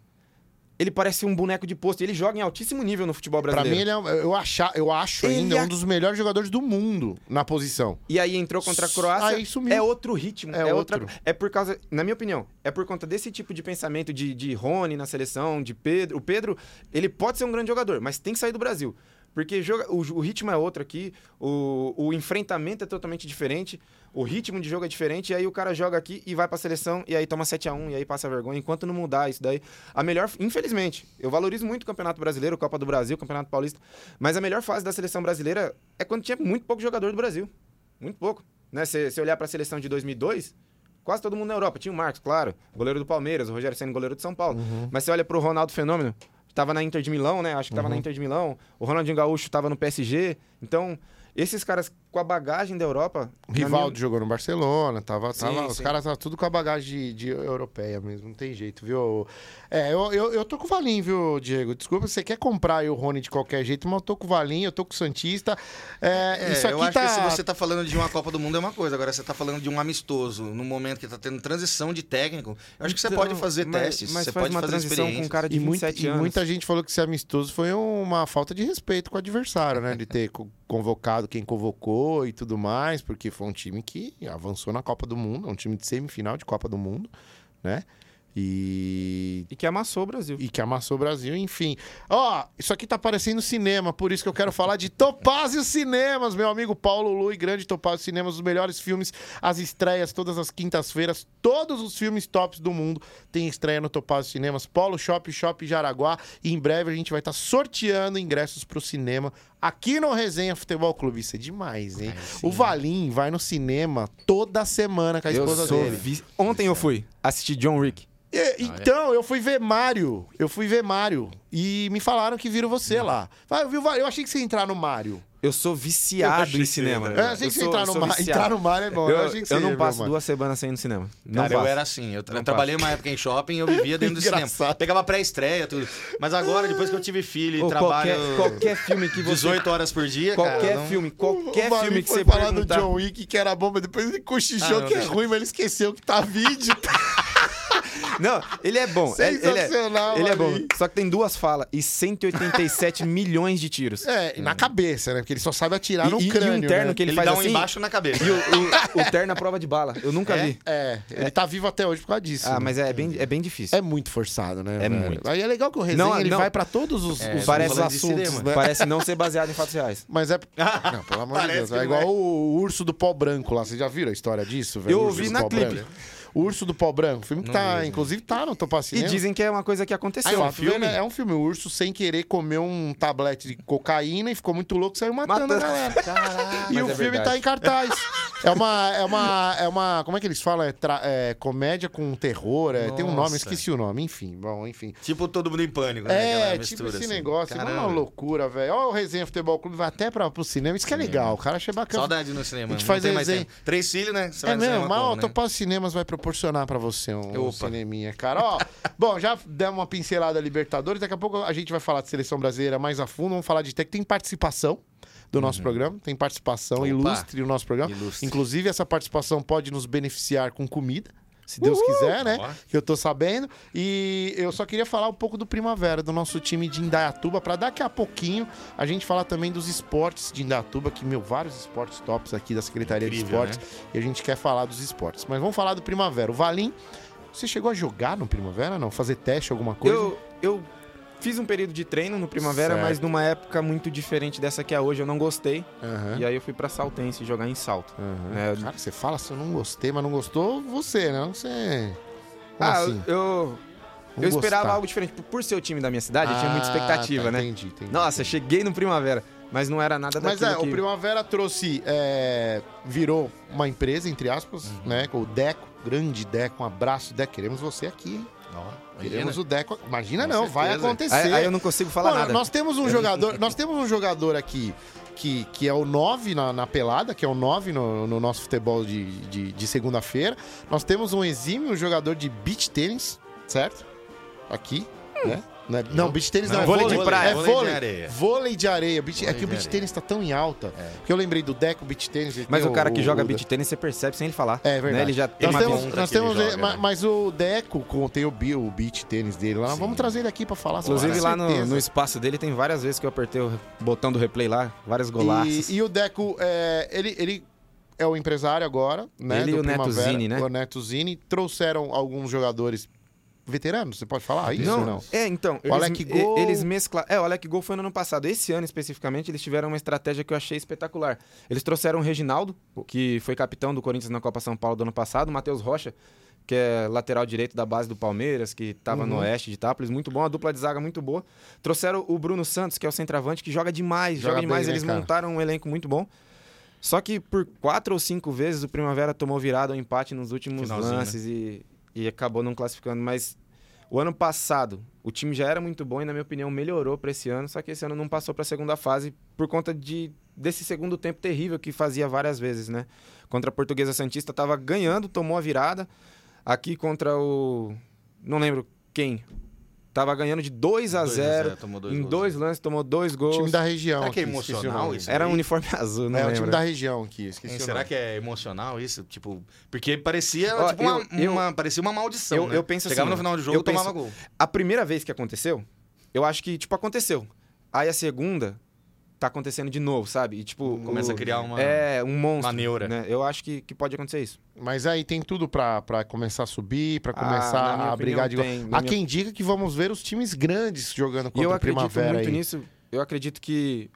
ele parece um boneco de posto. Ele joga em altíssimo nível no futebol Pra brasileiro. mim, ele é, eu, achar, eu acho Ele ainda é- um dos melhores jogadores do mundo na posição. E aí entrou contra a Croácia. Aí sumiu. É outro ritmo. É É, outra. outro. É por causa, na minha opinião, é por conta desse tipo de pensamento de, de Rony na seleção, de Pedro. O Pedro, ele pode ser um grande jogador, mas tem que sair do Brasil. Porque joga, o, o ritmo é outro aqui, o, o enfrentamento é totalmente diferente, o ritmo de jogo é diferente, e aí o cara joga aqui e vai pra seleção, e aí toma 7 a 1 e aí passa vergonha. Enquanto não mudar isso daí, a melhor, infelizmente, eu valorizo muito o Campeonato Brasileiro, Copa do Brasil, Campeonato Paulista, mas a melhor fase da seleção brasileira é quando tinha muito pouco jogador do Brasil. Muito pouco. Né? Se você olhar pra seleção de 2002, quase todo mundo na Europa. Tinha o Marcos, claro, goleiro do Palmeiras, o Rogério Senna, goleiro de São Paulo. Mas você olha pro Ronaldo Fenômeno, tava na Inter de Milão, né? Acho que tava na Inter de Milão. O Ronaldinho Gaúcho tava no PSG. Então, esses caras com a bagagem da Europa. Rivaldo minha- jogou no Barcelona, tava, tava- Sim, os caras estavam tudo com a bagagem de, de europeia mesmo, não tem jeito, viu? É, eu, eu, eu tô com o Valinho, viu, Diego? Desculpa, você quer comprar aí o Rony de qualquer jeito, mas eu tô com o Valinho, eu tô com o Santista. É, É, isso aqui eu acho tá... que se você tá falando de uma Copa do Mundo é uma coisa, agora você tá falando de um amistoso, no momento que tá tendo transição de técnico, eu acho que você Então, pode fazer mas- testes, Mas você faz pode uma fazer transição com um cara de E, muita, 27 e anos. muita gente falou que ser amistoso foi uma falta de respeito com o adversário, né? De ter co- convocado quem convocou e tudo mais, porque foi um time que avançou na Copa do Mundo, é um time de semifinal de Copa do Mundo, né? E E que amassou o Brasil. e que amassou o Brasil, enfim. Ó, isso aqui tá parecendo cinema, por isso que eu quero falar de Topázio Cinemas, meu amigo Paulo Lui, grande Topázio Cinemas, os melhores filmes, as estreias todas as quintas-feiras, todos os filmes tops do mundo tem estreia no Topázio Cinemas, Polo Shop, Shop Jaraguá, e em breve a gente vai estar sorteando ingressos pro cinema aqui no Resenha Futebol Clube. Isso é demais, hein? o Valim vai no cinema toda semana com a Eu esposa dele. vi- Ontem eu fui assistir John Wick. E- então, eu fui ver Mario. Eu fui ver Mario. E me falaram que viram você lá. Vai, eu, vi eu achei que você ia entrar no Mario. Eu sou viciado achei em cinema. É, eu achei que você sou- entrar eu no mar, entrar no mar é bom. Eu, achei que você eu ia não passo duas semanas sem ir no cinema. Não Cara, eu passo. era assim. Eu, tra- Não trabalhei uma época em shopping eu vivia dentro do cinema. Pegava pré-estreia, tudo. Mas agora, depois que eu tive filho e Ou trabalho qualquer, qualquer filme que você 18 horas por dia, cara, Qualquer não- filme, O qualquer Valim filme que foi você falar perguntar. do John Wick que era bom, mas depois ele cochichou Ah, que é ruim, mas ele esqueceu que tá vídeo. Não, ele é bom. Ele, ele é, Sensacional, ele é bom. Valim. Só que tem duas falas e 187 milhões de tiros. É, e na cabeça, né? Porque ele só sabe atirar E- no e- e um crânio, terno né? que ele, Ele faz dá um assim. embaixo na cabeça. E o, o, o terno à prova de bala. Eu nunca É? vi. É, ele tá vivo até hoje por causa disso. Ah, né? mas é bem, é bem difícil. É muito forçado, né? É velho? muito. Aí é legal que o resenha Não, ele não. vai pra todos os, É, os, parece os assuntos, cinema. né? Parece não ser baseado em fatos reais. Mas é. Não, pelo amor de Deus. É igual é. o urso do pau branco lá. Vocês já viram a história disso, velho? Eu ouvi na clipe. O Urso do Pau Branco. Filme que Não tá, vi, inclusive, tá no Topaz E dizem que é uma coisa que aconteceu. Aí, ó, um tá filme. vendo? É um filme. O urso, sem querer, comeu um tablete de cocaína e ficou muito louco e saiu matando, Matando. a galera. e Mas o é filme verdade. tá em cartaz. É uma, é uma, é uma, como é que eles falam? É, tra- é comédia com terror. é- tem um nome, esqueci o nome. Enfim, bom, enfim. Tipo todo mundo em pânico, né? É, tipo mistura, esse assim. negócio, é uma loucura, velho. Ó, o Resenha Futebol Clube vai até pra, pro cinema, isso que é legal, cara, achei bacana. Saudade no cinema. A gente não faz tem. Três filhos, né? Você É mesmo, mas o né? Topaz Cinemas vai proporcionar pra você um, Opa. cineminha, cara. Ó, bom, já demos uma pincelada Libertadores, daqui a pouco a gente vai falar de seleção brasileira mais a fundo, vamos falar de tech, tem participação do nosso programa, tem participação Opa. ilustre no nosso programa. Ilustre. Inclusive, essa participação pode nos beneficiar com comida. Se Deus quiser, né? Ó. Que eu tô sabendo. E eu só queria falar um pouco do Primavera, do nosso time de Indaiatuba, para daqui a pouquinho a gente falar também dos esportes de Indaiatuba, que, meu, vários esportes tops aqui da Secretaria de Incrível, Esportes. E a gente quer falar dos esportes. Mas vamos falar do Primavera. O Valim, você chegou a jogar no Primavera, não? Fazer teste, alguma coisa? Eu, eu fiz um período de treino no Primavera, Certo. mas numa época muito diferente dessa que é hoje. Eu não gostei. Aham. E aí eu fui pra Saltense jogar em Salto. É, Cara, você fala se eu não gostei, mas não gostou você, né? Não você. Como ah, assim? eu, Não eu esperava gostar. algo diferente. Por ser o time da minha cidade, eu tinha muita Ah, expectativa, tá, né? Entendi, entendi. Nossa, cheguei no Primavera, mas não era nada Mas daquilo é, que... o Primavera trouxe, é, virou uma empresa, entre aspas, Uhum. né? Com o Deco, grande Deco, um abraço, Deco. Queremos você aqui, hein? Ó, Queremos o Deco. Imagina Com não, vai certeza. acontecer. Aí, aí eu não consigo falar nada. Nós temos um jogador, nós temos um jogador aqui que, que é o 9 na, na pelada, que é o 9 no, no nosso futebol de, de, de segunda-feira. Nós temos um exímio jogador de beach tênis, certo? Aqui, né? Não, é- não, beach tênis não, Não, é vôlei vôlei de praia. É Vôlei de vôlei. areia. Vôlei de areia. Beach- é Vôlei que o de beach tênis tá tão em alta. Porque eu lembrei do Deco Beach Tênis. Mas tem o cara que joga o- beat tênis, você percebe sem ele falar. É verdade. Né? Ele já tem Nós uma temos, nós que ele temos joga, ma- né? mas o Deco tem o, bi- o beach tênis dele lá. Sim. Vamos trazer ele aqui pra falar. Inclusive com lá no, no espaço dele tem várias vezes que eu apertei o botão do replay lá, vários golaços. E, e o Deco, é, ele, ele é o empresário agora, né? Ele e o Neto Zini, né? O Neto Zini. Trouxeram alguns jogadores veteranos, você pode falar isso ou não? É, então, O eles, Alec e- Gol- eles mesclaram. É, o Alec Gol foi no ano passado. Esse ano especificamente, eles tiveram uma estratégia que eu achei espetacular. Eles trouxeram o Reginaldo, que foi capitão do Corinthians na Copa São Paulo do ano passado, o Matheus Rocha, que é lateral direito da base do Palmeiras, que estava no Uhum. oeste de Itápolis, muito bom, a dupla de zaga muito boa. Trouxeram o Bruno Santos, que é o centroavante, que joga demais, Joga joga, demais. bem, né, Eles cara? montaram um elenco muito bom. Só que por quatro ou cinco vezes o Primavera tomou virada ou empate nos últimos Finalzinho, lances e, e acabou não classificando. Mas o ano passado, o time já era muito bom e, na minha opinião, melhorou para esse ano. Só que esse ano não passou para a segunda fase por conta de, desse segundo tempo terrível que fazia várias vezes, né? Contra a Portuguesa Santista, estava ganhando, tomou a virada. Aqui contra o. Não lembro quem. Tava ganhando de 2 a 0 0, tomou dois Em gols. dois lances, tomou dois gols. time da região. Será que é emocional isso? Era um uniforme azul, não É o time da região aqui, esqueci Hein, o será nome. que é emocional isso? Tipo, porque parecia Ó, tipo uma, eu- eu- uma- parecia uma maldição, eu- né? eu penso Chegava assim, no final do jogo eu e tomava penso- gol. A primeira vez que aconteceu, eu acho que, tipo, aconteceu. Aí a segunda tá acontecendo de novo, sabe? E, tipo. Começa o- a criar uma... É, um monstro. uma neura. Né? Eu acho que, que pode acontecer isso. Mas aí tem tudo pra, pra começar a subir, pra Ah, começar minha a brigar de tem. Há minha- quem diga que vamos ver os times grandes jogando E contra eu a acredito Primavera muito aí. nisso. Eu acredito que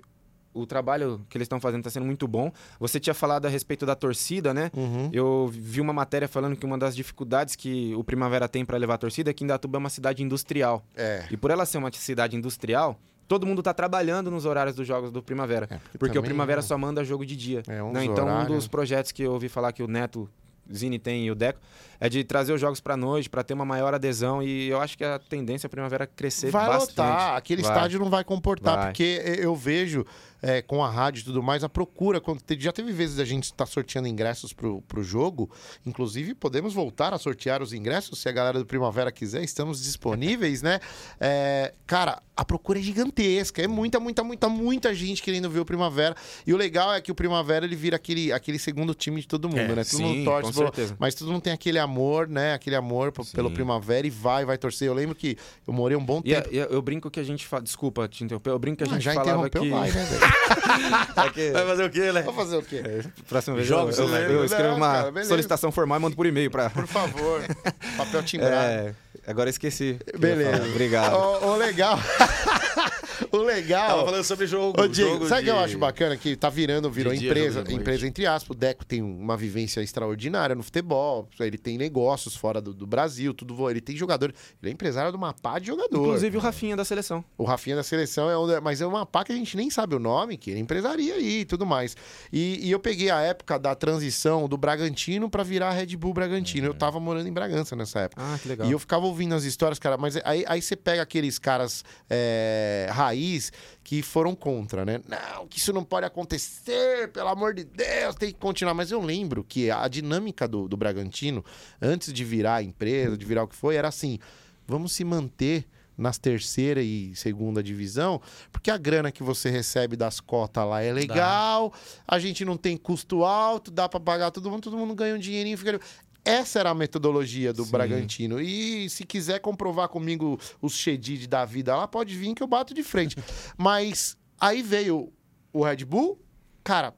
o trabalho que eles estão fazendo está sendo muito bom. Você tinha falado a respeito da torcida, né? Uhum. Eu vi uma matéria falando que uma das dificuldades que o Primavera tem para levar a torcida é que Indatuba é uma cidade industrial. É. E por ela ser uma cidade industrial, todo mundo tá trabalhando nos horários dos jogos do Primavera. É, Porque o Primavera não- só manda jogo de dia. É, né? Então, um horários- dos projetos que eu ouvi falar que o Neto Zini tem e o Deco, é de trazer os jogos pra noite, pra ter uma maior adesão. E eu acho que a tendência é a primavera crescer vai bastante. lotar, aquele Vai. estádio não vai comportar, Vai. porque eu vejo é, com a rádio e tudo mais, a procura. Já teve vezes a gente estar sorteando ingressos pro, pro jogo. Inclusive, podemos voltar a sortear os ingressos se a galera do Primavera quiser. Estamos disponíveis, né? É, cara, a procura é gigantesca. É muita, muita, muita, muita gente querendo ver o Primavera. E o legal é que o Primavera ele vira aquele, aquele segundo time de todo mundo, É, né? Todo sim, mundo torce, certeza. mas todo mundo tem aquele amor, né? Aquele amor p- pelo Sim. Primavera e vai, vai torcer. Eu lembro que eu morei um bom E a- tempo. a- eu brinco que a gente fala. Desculpa te interromper. Eu brinco que a Ah, gente já falava interrompeu, que. vai, né? É que- Vai fazer o quê, né? Vou fazer o quê? Próxima vez Jogos, eu, eu, eu escrevo Não, uma cara, solicitação formal e mando por e-mail pra. Por favor. Papel timbrado. É, agora eu esqueci. Beleza. Obrigado. O, o legal. o legal. Tava falando sobre jogo. Ô, Diego, jogo sabe o que eu de- acho bacana? Que tá virando, virou de dia, empresa, de empresa entre aspas. O Deco tem uma vivência extraordinária no futebol. Ele tem negócios fora do, do Brasil, tudo. Ele tem jogador. Ele é empresário de uma pá de jogador. Inclusive o Rafinha da seleção. O Rafinha da seleção é um, mas é uma pá que a gente nem sabe o nome, que ele empresaria aí e tudo mais. E, e eu peguei a época da transição do Bragantino pra virar Red Bull Bragantino. Eu tava morando em Bragança nessa época. Ah, que legal. E eu ficava ouvindo as histórias, cara, mas aí, aí você pega aqueles caras é, raiz que foram contra, né? Não, que isso não pode acontecer, pelo amor de Deus, tem que continuar. Mas eu lembro que a dinâmica do, do Bragantino, antes de virar a empresa, de virar o que foi, era assim: vamos se manter nas terceira e segunda divisão, porque a grana que você recebe das cotas lá é legal, a gente não tem custo alto, dá pra pagar todo mundo, todo mundo ganha um dinheirinho, fica. Essa era a metodologia do Sim. Bragantino. E se quiser comprovar comigo os Shedid da vida lá, pode vir que eu bato de frente. Mas aí veio o Red Bull, cara,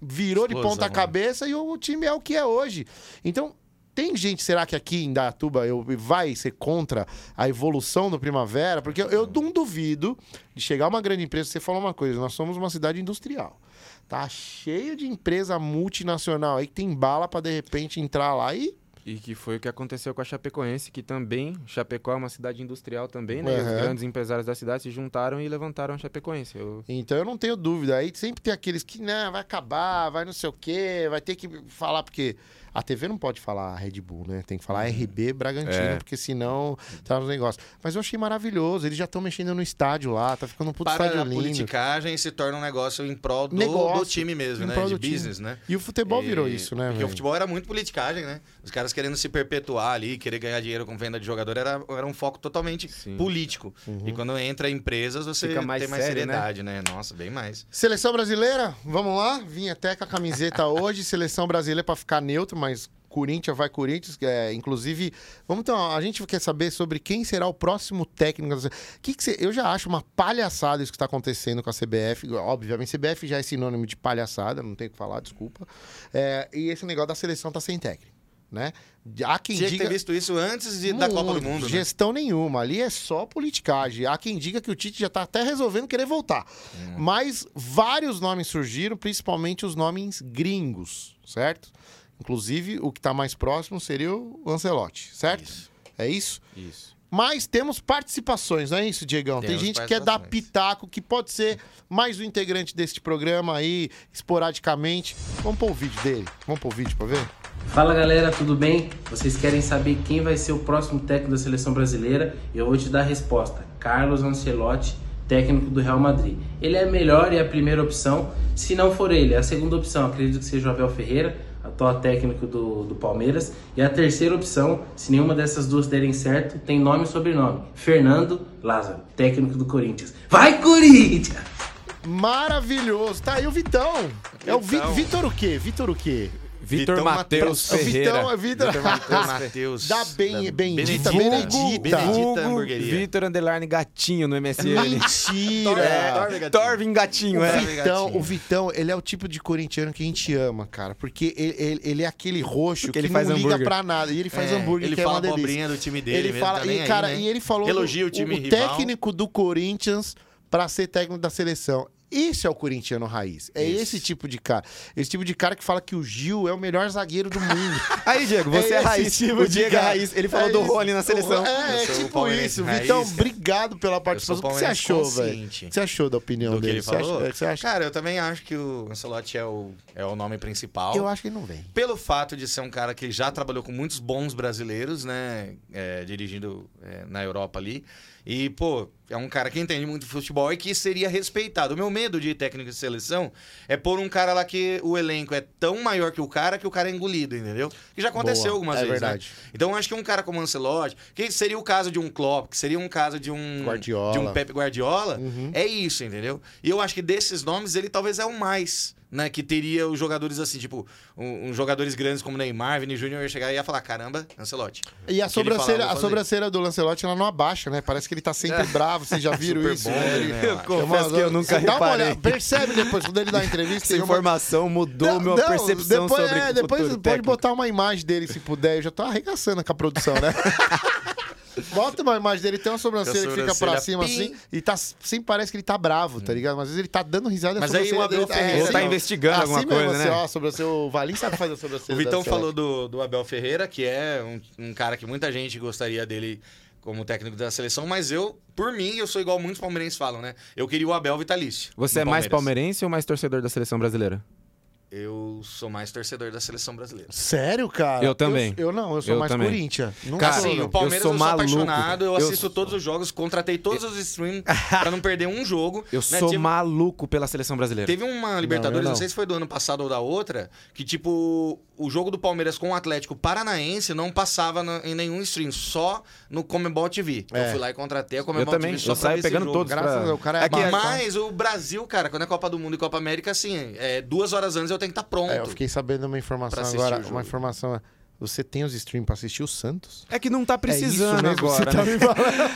virou de Explosão, ponta né? cabeça e o time é o que é hoje. Então, tem gente, será que aqui em Datuba eu, vai ser contra a evolução do Primavera? Porque eu, eu não duvido de chegar uma grande empresa, você falou uma coisa, nós somos uma cidade industrial. Tá cheio de empresa multinacional aí que tem bala pra de repente entrar lá e E que foi o que aconteceu com a Chapecoense, que também, Chapecó é uma cidade industrial também, né? E Uhum. os grandes empresários da cidade se juntaram e levantaram a Chapecoense. Eu... Então eu não tenho dúvida. Aí sempre tem aqueles que, não, vai acabar, vai não sei o quê, vai ter que falar, porque a TV não pode falar Red Bull, né? Tem que falar RB Bragantino, É. porque senão tá nos negócios. Mas eu achei maravilhoso. Eles já estão mexendo no estádio lá, tá ficando um puto Para estádio a lindo. politicagem se torna um negócio em prol do, Negócio, do time mesmo, em né? prol De time. business, né? E o futebol virou E- isso, né? Porque velho? o futebol era muito politicagem, né? Os caras querendo se perpetuar ali, querer ganhar dinheiro com venda de jogador, era, era um foco totalmente Sim. político. Uhum. E quando entra empresas, você Fica mais tem mais sério, né? seriedade, né? Nossa, bem mais. Seleção brasileira, vamos lá. Vim até com a camiseta hoje. Seleção brasileira para ficar neutro, mas Corinthians vai Corinthians. É, inclusive, vamos então. A gente quer saber sobre quem será o próximo técnico. Que que cê- eu já acho uma palhaçada isso que está acontecendo com a CBF. Obviamente, CBF já é sinônimo de palhaçada, não tem o que falar, desculpa. É, e esse negócio da seleção tá sem técnico, né? Há quem Tinha que diga ter visto isso antes de, da Copa do Mundo, né? Gestão nenhuma. Ali é só politicagem. Há quem diga que o Tite já tá até resolvendo querer voltar. Hum. Mas vários nomes surgiram, principalmente os nomes gringos, certo? Inclusive, o que tá mais próximo seria o Ancelotti, certo? Isso. É isso? Isso. Mas temos participações, não é isso, Diegão? Tem Temos gente que quer dar pitaco, que pode ser mais um integrante deste programa aí, esporadicamente. Vamos pôr o vídeo dele. Vamos pôr o vídeo pra ver? Fala galera, tudo bem? Vocês querem saber quem vai ser o próximo técnico da seleção brasileira? Eu vou te dar a resposta: Carlos Ancelotti, técnico do Real Madrid. Ele é a melhor e a primeira opção. Se não for ele, a segunda opção acredito que seja o Abel Ferreira, atual técnico do, do Palmeiras. E a terceira opção, se nenhuma dessas duas derem certo, tem nome e sobrenome: Fernando Lázaro, técnico do Corinthians. Vai Corinthians! Maravilhoso. Tá aí o Vitão. É o Vi- Vitão. Vitor o quê? Vitor o quê? Vitor Matheus. Ferreira. Vitão, é Vitor- Matheus. Da bem- bendita, Benedita. Benedita. Hamburgueria. Vitor Underline Gatinho no MSN. Mentira! É, Torve Gatinho. Torvin Gatinho, O é. Vitão, gatinho. o Vitão, ele é o tipo de corintiano que a gente ama, cara. Porque ele, ele- ele é aquele roxo que ele não faz liga hambúrguer. pra nada. E ele faz É, hambúrguer, ele que é fala uma delícia. do time dele, Ele mesmo, fala, tá e, aí, cara, né? e ele falou Elogia do- o time o rival. técnico do Corinthians pra ser técnico da seleção. Esse é o corintiano raiz. É Isso. esse tipo de cara. Esse tipo de cara que fala que o Gil é o melhor zagueiro do mundo. Aí, Diego, você é, esse raiz. tipo o de Diego é cara. raiz. Ele falou É do. Rony na seleção. É, é tipo isso. raiz. Vitão, obrigado pela participação. O que você achou, velho? O que você achou da opinião do que dele? ele Você acha- falou. é, você acha? Cara, eu também acho que o Ancelotti é o, é o nome principal. Eu acho que ele não vem. Pelo fato de ser um cara que já trabalhou com muitos bons brasileiros, né? é, dirigindo é, na Europa ali. E, pô, é um cara que entende muito de futebol e que seria respeitado. O meu medo de técnico de seleção é pôr um cara lá que o elenco é tão maior que o cara que o cara é engolido, entendeu? Que já aconteceu Boa, algumas é vezes. né? verdade. Então, eu acho que um cara como o Ancelotti, que seria o caso de um Klopp, que seria um caso de um Guardiola. de um Pep Guardiola, Uhum. é isso, entendeu? E eu acho que desses nomes ele talvez é o mais, né, que teria os jogadores assim, tipo, um, um jogadores grandes como Neymar, Vini Júnior ia chegar e ia falar, caramba, Ancelotti. E a falar, sobrancelha, vou a sobrancelha do Lancelotti ela não abaixa, né? Parece que ele tá sempre bravo. Vocês já viram Super isso? bom, né? né? Eu confesso que eu nunca Dá uma reparei. olhada, percebe depois, quando ele dá entrevista. Essa tem uma- informação mudou Não, minha não, percepção depois, sobre é, o Depois pode técnico. botar uma imagem dele, se puder. Eu já tô arregaçando com a produção, né? Bota uma imagem dele, tem uma sobrancelha que fica pra cima pim. assim, e tá, sempre parece que ele tá bravo, tá ligado? Mas às vezes ele tá dando risada e Mas aí o Abel dele tá- Ferreira- é, tá assim, ó. investigando alguma assim coisa, mesmo, né? Assim, ó, a sobrancelha, o Valim sabe fazer sobrancelha. O Vitão da falou do, do Abel Ferreira, que é um, um cara que muita gente gostaria dele como técnico da seleção, mas eu, por mim, eu sou igual muitos palmeirenses falam, né? Eu queria o Abel vitalício. Você é mais palmeirense ou mais torcedor da seleção brasileira? Eu sou mais torcedor da seleção brasileira. Sério, cara? Eu também. Eu, eu não, eu sou Eu mais também. Corinthians. Não Cara, sou, Sim, não. o Palmeiras eu eu sou sou, maluco. apaixonado, eu, Eu assisto sou- todos os jogos, contratei todos os streams pra não perder um jogo. Eu né? sou Tive- maluco pela seleção brasileira. Teve uma Libertadores, não. não, sei se foi do ano passado ou da outra, que tipo, o jogo do Palmeiras com o Atlético Paranaense não passava na- em nenhum stream, só no Comebol TV. É. Eu fui lá e contratei a Eu Comebol também, TV só eu pra saio pegando jogo. todos. Graças pra- a Deus, o cara é Aqui, massa. Mas o Brasil, cara, quando é Copa do Mundo e Copa América, assim, é, duas horas antes eu tenho que estar pronto. É, eu fiquei sabendo uma informação agora. Uma informação. Você tem os streams pra assistir o Santos? É que não tá precisando mesmo que você agora. tá né?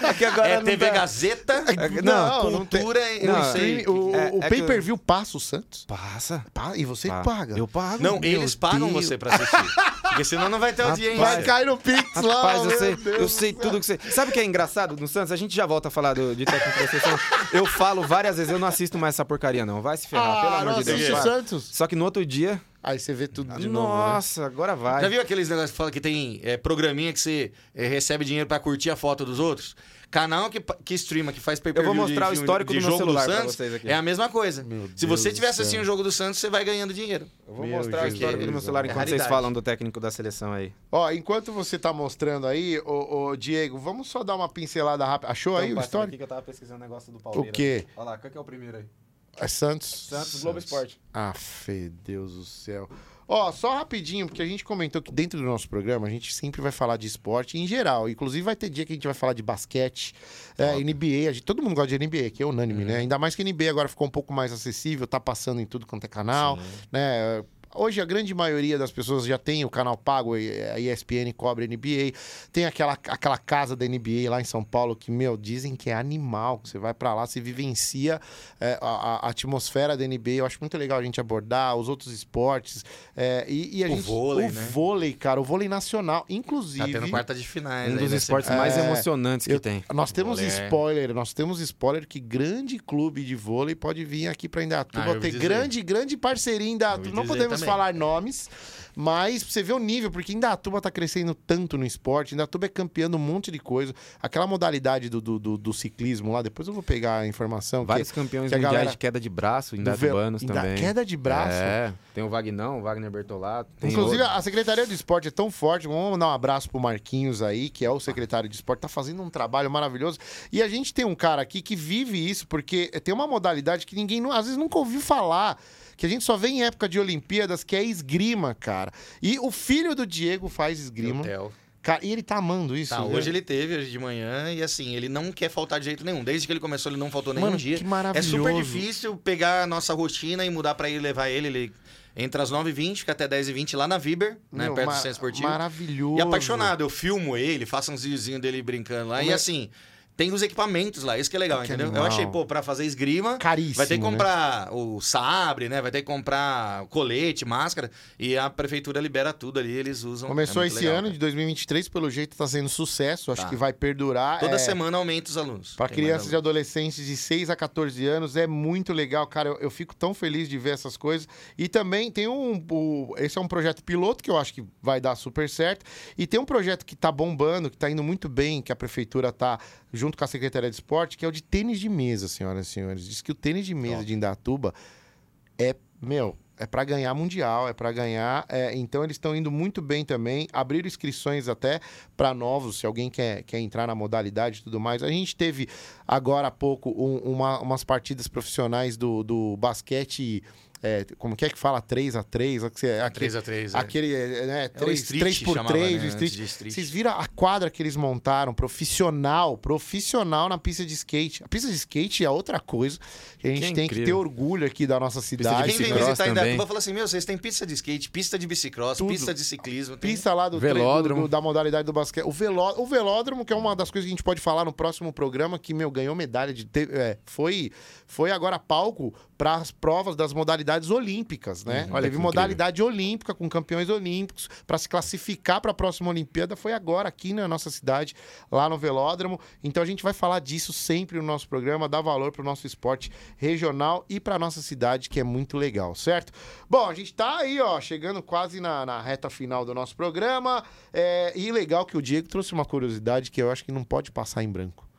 É que agora É não TV tá- Gazeta, É que- não, não tem. Cultura e Não, não o sei. stream- o, é- o é pay-per-view passa o Santos? Passa. Pa- e você paga. Eu pago. Não, Meu eles pagam Deus. você pra assistir. Porque senão não vai ter audiência. Vai cair no Pix lá. Rapaz, eu meu sei, Deus eu sei tudo que você. Sabe o que é engraçado no Santos? A gente já volta a falar do- de técnico seleção. Eu falo várias vezes, eu não assisto mais essa porcaria, não. Vai se ferrar, pelo Ah, amor não de Deus. Santos? Só que no outro dia. Aí você vê tudo de novo. né? nossa, agora vai. Já viu aqueles negócios que fala que tem é, programinha que você é, recebe dinheiro pra curtir a foto dos outros? Canal que, que streama, que faz pay per Eu vou mostrar o histórico do meu celular pra vocês aqui. É a mesma coisa. Meu Se Deus você do céu. assistindo o jogo do Santos, você vai ganhando dinheiro. Eu vou Meu mostrar o Jesus. histórico do meu celular É enquanto vocês raridade. falam do técnico da seleção aí. Ó, enquanto você tá mostrando aí, ô, ô, Diego, vamos só dar uma pincelada rápida. Achou aí o histórico? que eu tava pesquisando o negócio do O quê? Olha lá, qual que é o primeiro aí? É Santos? Santos Globo Esporte. Ah, fê, Deus do céu. Ó, só rapidinho, porque a gente comentou que dentro do nosso programa a gente sempre vai falar de esporte em geral. Inclusive vai ter dia que a gente vai falar de basquete, é, NBA. A gente, todo mundo gosta de NBA, que é unânime, né? Ainda mais que a NBA agora ficou um pouco mais acessível, tá passando em tudo quanto é canal, né? Hoje a grande maioria das pessoas já tem o canal pago, a ESPN cobre NBA. Tem aquela, aquela casa da NBA lá em São Paulo que, meu, dizem que é animal. Você vai pra lá, você vivencia é, a, a- atmosfera da NBA. Eu acho muito legal a gente abordar os outros esportes. é, e, e a O gente, vôlei, o né? vôlei, cara, o vôlei nacional, Tá inclusive. tendo quarta de finais. Um dos esportes mais É, emocionantes que eu- tem. Nós temos Vôlei é- spoiler, nós temos spoiler que grande clube de vôlei pode vir aqui pra Ah, Indaiatuba eu ouvi ter dizer. grande, grande parceria em Indaiatuba. ouvi Não podemos também. falar nomes, mas pra você vê o nível, porque Indaiatuba tá crescendo tanto no esporte, Indaiatuba é campeão de um monte de coisa. Aquela modalidade do, do, do- do ciclismo lá, depois eu vou pegar a informação. que- Vários campeões que mundiais galera- de queda de braço, indatubanos Inda- também. Queda de braço. É, tem o Vagnão, o Wagner Bertolato. Inclusive, outro. a Secretaria do Esporte é tão forte. Vamos mandar um abraço pro Marquinhos aí, que é o secretário de esporte, tá fazendo um trabalho maravilhoso. E a gente tem um cara aqui que vive isso, porque tem uma modalidade que ninguém, às vezes, nunca ouviu falar. Que a gente só vê em época de Olimpíadas, que é esgrima, cara. E o filho do Diego faz esgrima. Cara, e ele tá amando isso. Tá, né? hoje ele teve, hoje de manhã, e assim, ele não quer faltar de jeito nenhum. Desde que ele começou, ele não faltou nenhum Mano, dia. que É maravilhoso. super difícil pegar a nossa rotina e mudar pra ir levar ele. Ele entra às 9h20, fica até 10h20 lá na Viber, né? Meu, perto ma- do centro esportivo. Maravilhoso. E apaixonado, eu filmo ele, faço uns videozinhos dele brincando lá. E Como é- assim, tem os equipamentos lá, isso que é legal, Que entendeu? animal. Eu achei, pô, pra fazer esgrima, Caríssimo, vai ter que né? comprar o sabre, né? Vai ter que comprar colete, máscara, e a prefeitura libera tudo ali, eles usam. Começou É esse legal, ano cara. de 2023, pelo jeito tá sendo sucesso, acho Tá. que vai perdurar. Toda é... semana aumenta os alunos. Para crianças e adolescentes de 6 a 14 anos é muito legal, cara. Eu, eu fico tão feliz de ver essas coisas. E também tem um. o- esse é um projeto piloto que eu acho que vai dar super certo. E tem um projeto que tá bombando, que tá indo muito bem, que a prefeitura tá junto com a Secretaria de Esporte, que é o de tênis de mesa, senhoras e senhores. Diz que o tênis de mesa Top. de Indatuba é, meu, é para ganhar mundial, é para ganhar. é, então eles estão indo muito bem também. Abriram inscrições até para novos, se alguém quer, quer entrar na modalidade e tudo mais. A gente teve agora há pouco um- uma- umas partidas profissionais do, do basquete. É, como que é que fala? 3x3? Aquele, 3x3. é. aquele é, né, É o 3, street, 3 por chamava, 3 né, street. street. Vocês viram a quadra que eles montaram, profissional, profissional na pista de skate. A pista de skate é outra coisa que a gente Que tem que ter incrível. orgulho aqui da nossa de cidade. Quem vem visitar também. Indatuba fala assim: Meu, vocês têm pista de skate, pista de bicicross, Tudo. pista de ciclismo. Tem... Pista lá do, Velódromo. do- do- da modalidade do basquete. O, veló, o velódromo, que é uma das coisas que a gente pode falar no próximo programa, que, meu, ganhou medalha de. te- é, foi, foi agora palco para as provas das modalidades olímpicas, né? Uhum. Teve modalidade olímpica com campeões olímpicos para se classificar para a próxima Olimpíada. Foi agora aqui na nossa cidade, lá no velódromo. Então a gente vai falar disso sempre no nosso programa, dar valor para o nosso esporte regional e para nossa cidade, que é muito legal, certo? Bom, a gente tá aí, ó, chegando quase na, na reta final do nosso programa. É, e legal que o Diego trouxe uma curiosidade que eu acho que não pode passar em branco.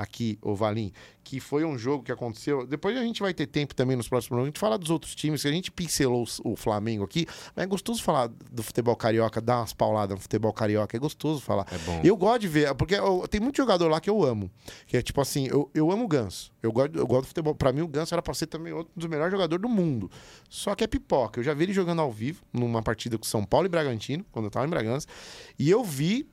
Aqui, ô Valim, que foi um jogo que aconteceu. Depois a gente vai ter tempo também nos próximos programas de falar dos outros times, que a gente pincelou o Flamengo aqui, mas é gostoso falar do futebol carioca, dar umas pauladas no futebol carioca, é gostoso falar. É bom. Eu gosto de ver, porque eu- tem muito jogador lá que eu amo. Que é tipo assim, eu, eu amo o Ganso. Eu gosto, eu gosto do futebol. Pra mim, o Ganso era pra ser também outro dos melhores jogadores do mundo. Só que é pipoca. Eu já vi ele jogando ao vivo, numa partida com São Paulo e Bragantino, quando eu tava em Bragança. E eu vi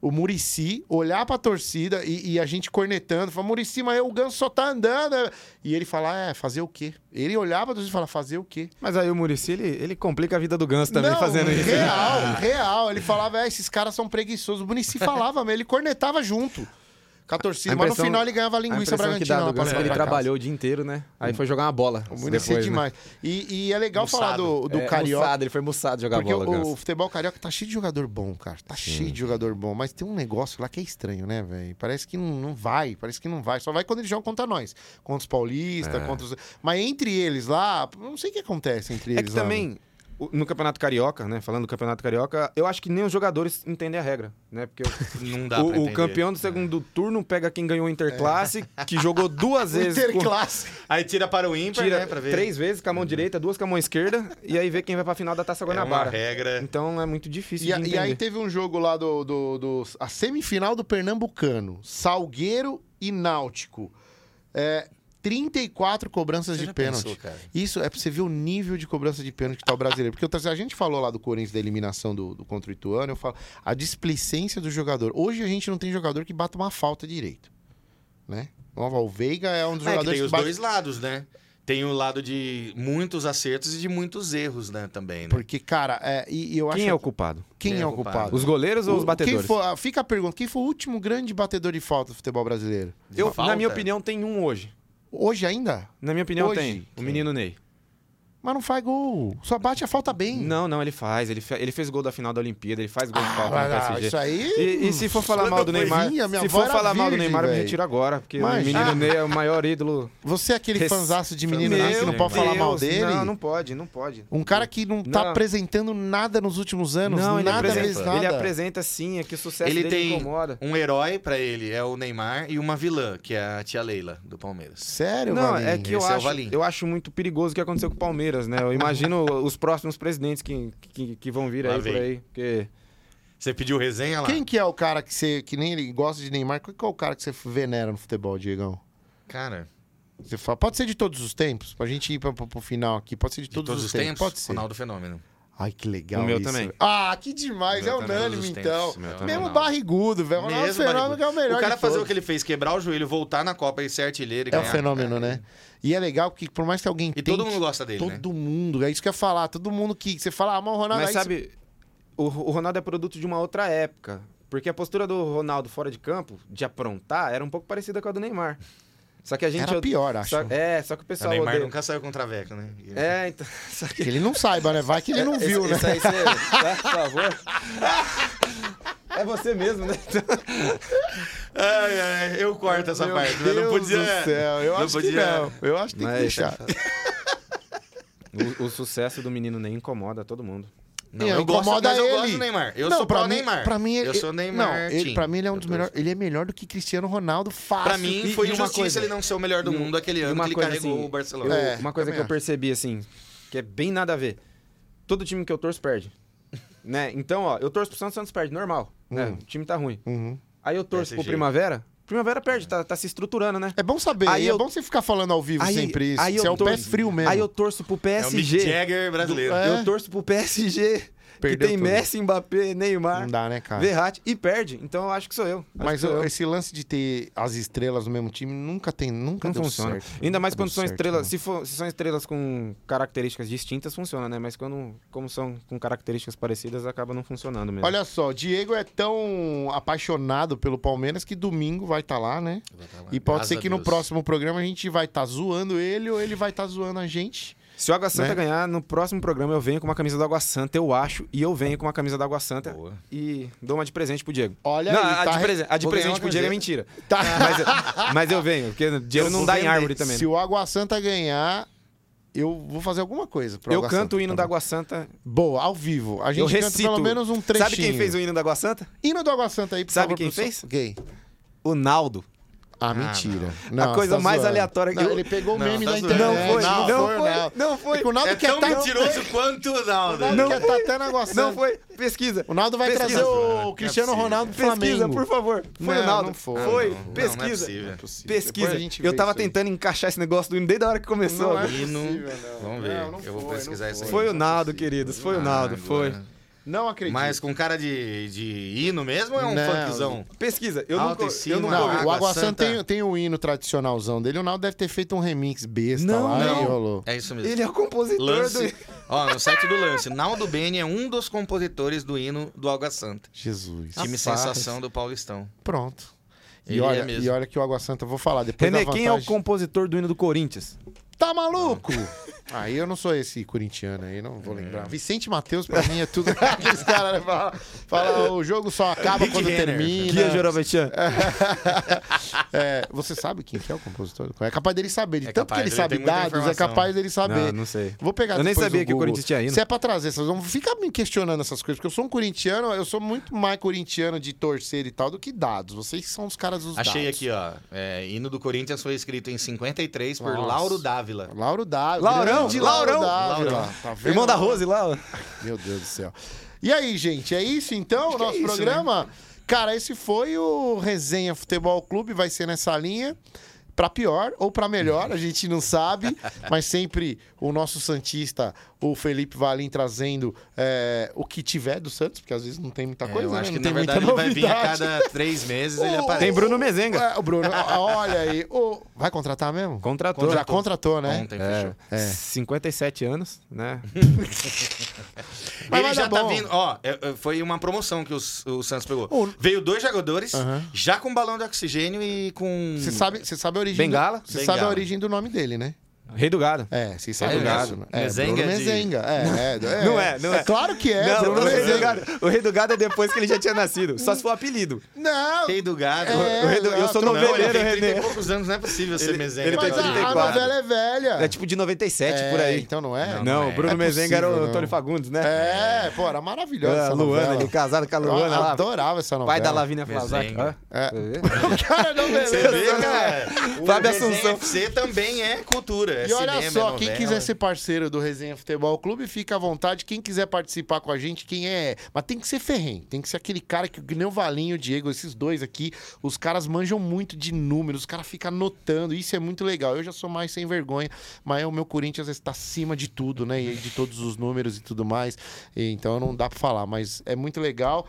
o Murici olhar pra torcida e, e a gente cornetando. Falar, Murici, mas o Ganso só tá andando. E ele falar, é, fazer o quê? Ele olhava pra torcida e falava, fazer o quê? Mas aí o Murici, ele, ele complica a vida do Ganso também Não, fazendo isso. Real, real. Ele falava, é, esses caras são preguiçosos. O Murici falava, mas ele cornetava junto com a torcida. A mas no final ele ganhava A linguiça impressão que dá Ganso é ele pra casa. trabalhou o dia inteiro, né? Aí foi jogar uma bola. É depois, né? demais. E, e é legal falar Mussado. do, do É, Carioca. muçado, ele foi muçado jogar Porque bola, o o, o futebol carioca tá cheio de jogador bom, cara. Tá cheio de jogador bom. Mas tem um negócio lá que é estranho, né, velho? Parece que não, não vai. Parece que não vai. Só vai quando eles jogam contra nós. Contra os paulistas, É. contra os... Mas entre eles lá, não sei o que acontece entre É eles que lá. também, o- no Campeonato Carioca, né? Falando do Campeonato Carioca, eu acho que nem os jogadores entendem a regra, né? Porque o, Não dá pra o, o campeão do segundo turno pega quem ganhou o Interclasse, que jogou duas vezes. com- Interclasse. Aí tira para o ímpar, Tira né? Pra ver. três vezes com a mão direita, duas com a mão esquerda, e aí vê quem vai pra final da Taça é uma Guanabara. regra. Então é muito difícil E, a- e aí teve um jogo lá do, do, do- a semifinal do Pernambucano, Salgueiro e Náutico. É, 34 cobranças Você de pênalti. pensou? Isso é pra você ver o nível de cobrança de pênalti que tá o brasileiro. Porque a gente falou lá do Corinthians da eliminação do, do contra o Ituano, eu falo a displicência do jogador. Hoje a gente não tem jogador que bata uma falta direito. Né? O Veiga é um dos É que jogadores tem que, os bate- dois lados, né? Tem o lado de muitos acertos e de muitos erros, né? Também, né? Porque, cara, é, e, e eu acho. Quem é o culpado? quem Quem é é o o culpado? Os goleiros ou os O- batedores? Quem foi, ah, fica a pergunta: quem foi o último grande batedor de falta do futebol brasileiro? Eu, Falta? na minha opinião, tem um hoje. Hoje ainda? Na minha opinião, Hoje? tem. O menino Ney. Mas não faz gol. Só bate a falta bem. Não, não, ele faz. Ele, fe- ele fez gol da final da Olimpíada, ele faz gol de falta Ah, no PSG. isso aí. E, e se for falar Quando mal do Neymar, se for falar mal do virgem, Neymar, eu me retiro agora, porque Mas- o menino Ney é o maior ídolo. Você é aquele Res- fanzaço de menino Ney que não pode falar mal Deus, dele? Não, não pode, não pode. Um cara que não tá Não. apresentando nada nos últimos anos. Não, ele nada apresenta, fez nada. ele apresenta sim, é que o sucesso Ele dele tem incomoda. um herói pra ele, é o Neymar, e uma vilã, que é a tia Leila, do Palmeiras. Sério, Não, Valim? é que eu é acho, eu acho muito perigoso o que aconteceu com o Palmeiras, né? Eu imagino os próximos presidentes que, que, que vão vir Lá aí vem. por aí. Porque Você pediu resenha lá? Quem que é o cara que você, que nem ele gosta de Neymar, qual que é o cara que você venera no futebol, Diegão? Cara, Você fala, pode ser de todos os tempos, pra gente ir pra, pro, pro final aqui, pode ser de de todos, todos, os os tempos, Pode ser. Ronaldo Fenômeno. Ai, que legal O meu isso. também. Ah, que demais, O é também. unânime então. meu também. Mesmo Ronaldo. barrigudo, velho. Ronaldo Mesmo Fenômeno é o melhor O cara fazer o que ele fez, quebrar o joelho, voltar na Copa e ser artilheiro e É um fenômeno, né? E é legal que por mais que alguém E tente, todo mundo gosta dele, né? todo mundo, é isso que eu ia falar, todo mundo que você fala, ah, mas o Ronaldo Mas sabe, o, o Ronaldo é produto de uma outra época. Porque a postura do Ronaldo fora de campo, de aprontar, era um pouco parecida com a do Neymar. Só que a gente. Era pior, acho. Só- é, só que o O pessoal. Neymar odeia- nunca saiu com traveco, né? É, então. Só que. Que ele não saiba, né? Vai que ele não Esse- viu, né? Isso aí, você, tá, por favor. É você mesmo, né? Ai, ai, eu corto essa Meu parte. Deus não podia. do céu, eu não acho que podia- não. Eu acho que tem que Mas- deixar. O, o sucesso do menino nem incomoda todo mundo. Não, Não, eu gosto, incomoda mas eu ele. gosto do Neymar. Eu não, sou pra pró mim, Neymar. Pra mim, ele, eu sou Neymar. Não, ele, pra mim ele é um Eu dos melhores. Ele é melhor do que Cristiano Ronaldo fácil. Pra mim, E- foi e uma injustiça coisa- ele não ser o melhor do mundo aquele ano uma que ele coisa carregou assim, o Barcelona. Eu- É, uma coisa que eu percebi, assim, que é bem nada a ver. Todo time que eu torço perde. né? Então, ó, eu torço pro Santos, Santos perde, normal. Né? Hum. O time tá ruim. Uhum. Aí eu torço pro. Primavera, Primavera perde, tá, tá se estruturando, né? É bom saber. Aí é eu- bom você ficar falando ao vivo Aí- sempre isso. aí Você eu é o pé torço- frio mesmo. Aí eu torço pro É o Mick PSG. Jagger brasileiro. É. Eu torço pro PSG. Que Perdeu tem tudo. Messi, Mbappé, Neymar, Não dá, né, cara? Verratti e perde. Então eu acho que sou eu. Acho Mas que sou eu. esse lance de ter as estrelas no mesmo time nunca tem, nunca Não funciona. certo. Ainda mais quando são certo, estrelas. não. Se, for, se são estrelas com características distintas, funciona, né? Mas quando como são com características parecidas, acaba não funcionando mesmo. Olha só, o Diego é tão apaixonado pelo Palmeiras que domingo vai estar lá, né? E pode Graças ser que no próximo programa a gente vai estar zoando ele ou ele vai estar zoando a gente. Se o Água Santa Né? ganhar, no próximo programa eu venho com uma camisa do Água Santa, eu acho, e eu venho com uma camisa do Água Santa Boa. e dou uma de presente pro Diego. Olha não, aí, a, tá de presen- a de presente uma pro Diego é mentira. Tá. Mas, mas eu venho, porque dinheiro Eu não dá em vender. árvore também. Se o Água Santa ganhar, eu vou fazer alguma coisa. pro Eu Água canto Santa o hino também. da Água Santa. Boa, ao vivo. A gente Eu canta recito. pelo menos um trechinho. Sabe quem fez o hino da Água Santa? hino do Água Santa aí, por Sabe favor, quem fez? Quem? O Naldo. Ah, mentira. A Não, coisa você tá mais zoando. aleatória que Não, eu- Ele pegou o meme tá da zoando. internet. Não foi, não, não foi, foi, Naldo. não foi. É o Naldo É quer tão tá... mentiroso quanto o O Naldo. Naldo Não quer tá até na. Não foi. Pesquisa. O Naldo vai Pesquisa. trazer Não é o Cristiano. Ronaldo pro Pesquisa, Flamengo. por favor. Foi Não, o Naldo. não foi. Foi. Não, não, não é Pesquisa. possível. Pesquisa. A Eu tava tentando encaixar esse negócio do hino desde a hora que começou. Não é possível, não. Vamos ver. Eu vou pesquisar isso aí. Foi o Naldo, é possível. queridos. Foi o Ah, Naldo. Foi. Não acredito. Mas com cara de, de hino mesmo ou é um Não. funkzão? Pesquisa. Eu nunca. Autoestima, Eu nunca Não, ouvi. o Água Santa tem, tem o hino tradicionalzão dele. O Naldo deve ter feito um remix besta Não, lá não. e rolou. É isso mesmo. Ele é o compositor Lance. do. Ó, no site do Lance, Naldo Beni é um dos compositores do hino do Água Santa. Jesus. Time Rapaz. sensação do Paulistão. Pronto. E Ele olha, é e olha que o Água Santa, eu vou falar depois René, da quem é o vantagem. compositor do hino do Corinthians? Tá maluco? Aí eu não sou esse corintiano aí, não vou lembrar. Vicente Matheus, pra mim, é tudo aqueles caras, né? Fala, fala, o jogo só acaba Rick quando Renner. termina. Guia Jorobetian. É, você sabe quem que é o compositor? É capaz dele saber. De É tanto que ele ele sabe dados, é capaz dele saber. Não, não sei. Vou pegar Eu nem sabia o que o. Corinthians tinha hino. Se é pra trazer, vocês vão ficar me questionando essas coisas, porque eu sou um corintiano, eu sou muito mais corintiano de torcer e tal do que dados. Vocês são os caras dos Achei dados. aqui, ó. É, hino do Corinthians foi escrito em 53 por Nossa. Lauro Dávila. Lauro Dávila. Laurão, grande Laurão. Dávila. Laurão. Tá vendo? Irmão da Rose lá, ó. Meu Deus do céu. E aí, gente, é isso então, o é nosso isso, programa? Cara, esse foi o Resenha Futebol Clube, vai ser nessa linha. Pra pior ou pra melhor, a gente não sabe, mas sempre o nosso Santista, o Felipe Valim, trazendo é, o que tiver do Santos, porque às vezes não tem muita É, coisa, eu né? acho não que, tem na muita verdade, ele vai vir a novidade. cada três meses, ele O- aparece. Tem Bruno Mezenga. É, o Bruno, olha aí. O... Vai contratar mesmo? Contratou. Já contratou, né? Ontem, É, fechou. É. 57 anos, né? Ele já tá bom. vindo. Ó, é, é, foi uma promoção que os- o, Santos pegou. O- Veio dois jogadores, Aham. já com balão de oxigênio e com. Você sabe, você sabe a origem. Bengala? Do... Você Bengala. sabe a origem do nome dele, né? Rei do Gado. É, vocês sabem É disso, mesmo? né? É, Mezenga Bruno de- Mezenga. É, é, é. Não é, não é. Claro que é, não, Bruno o, rei do Mezenga. gado, o Rei do Gado é depois que ele já tinha nascido. Só se for apelido. Não, Rei do Gado. É, O rei do- eu sou noveleiro, ele tem 30 René. poucos anos, não é possível ser Ele- Mezenga. ele mas tem a, a 34. novela é velha. É tipo de 97 É, por aí. Então não é? Não, Não, não o Bruno é Mezenga era o. Antônio Fagundes, né? É, pô, era maravilhosa essa Luana, novela. ele casado com a Eu Luana lá. adorava essa novela. Pai da Lavínia Flazac. É. Você vê? Cara, não, Você beleza. vê, cara? O Fábio Assunção. FC também é cultura. É E olha cinema, só, é quem quiser ser parceiro do Resenha Futebol Clube, fica à vontade. Quem quiser participar com a gente, quem é. Mas tem que ser ferrenho. Tem que ser aquele cara que, que nem o Valinho, o Diego, esses dois aqui, os caras manjam muito de números, os caras ficam anotando. Isso é muito legal. Eu já sou mais sem vergonha, mas o meu Corinthians está acima de tudo, né? E de todos os números e tudo mais. E, então não dá pra falar, mas é muito legal.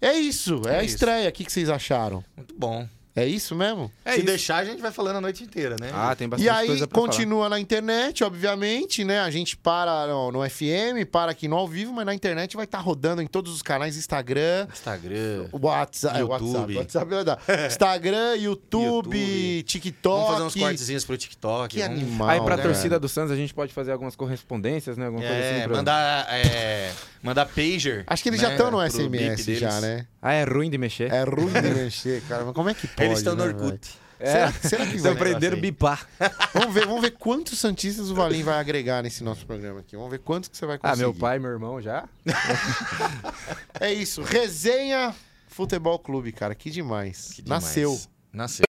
É isso, é, É a estreia. O que, que vocês acharam? Muito bom. É isso mesmo? É Se isso. deixar, a gente vai falando a noite inteira, né? Ah, tem bastante E aí coisa pra continua na internet, obviamente, né? A gente para no, no FM, para aqui no ao vivo, mas na internet vai estar rodando em todos os canais Instagram, Instagram. WhatsApp, é, YouTube. WhatsApp, WhatsApp é Instagram, YouTube, YouTube. TikTok. Vamos fazer uns cortezinhos pro TikTok. Que vamos- animal. falar. Aí pra né? torcida do Santos a gente pode fazer algumas correspondências, né? Alguma coisa É, assim. pra- mandar, é, mandar pager. Acho que eles né, já estão no SMS já, deles. né? Ah, é ruim de mexer. É ruim de mexer, cara. Mas como é que pode? Eles estão no né, Orkut. velho? É. Será, será que vai? aprenderam a aí. bipar. Vamos ver, vamos ver quantos Santistas o Valim vai agregar nesse nosso programa aqui. Vamos ver quantos que você vai Ah, conseguir. meu pai e meu irmão já. É isso. Resenha Futebol Clube, cara. Que demais. Que demais. Nasceu. Nasceu.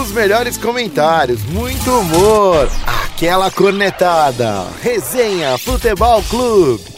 Os melhores comentários, muito humor, aquela cornetada. Resenha Futebol Clube.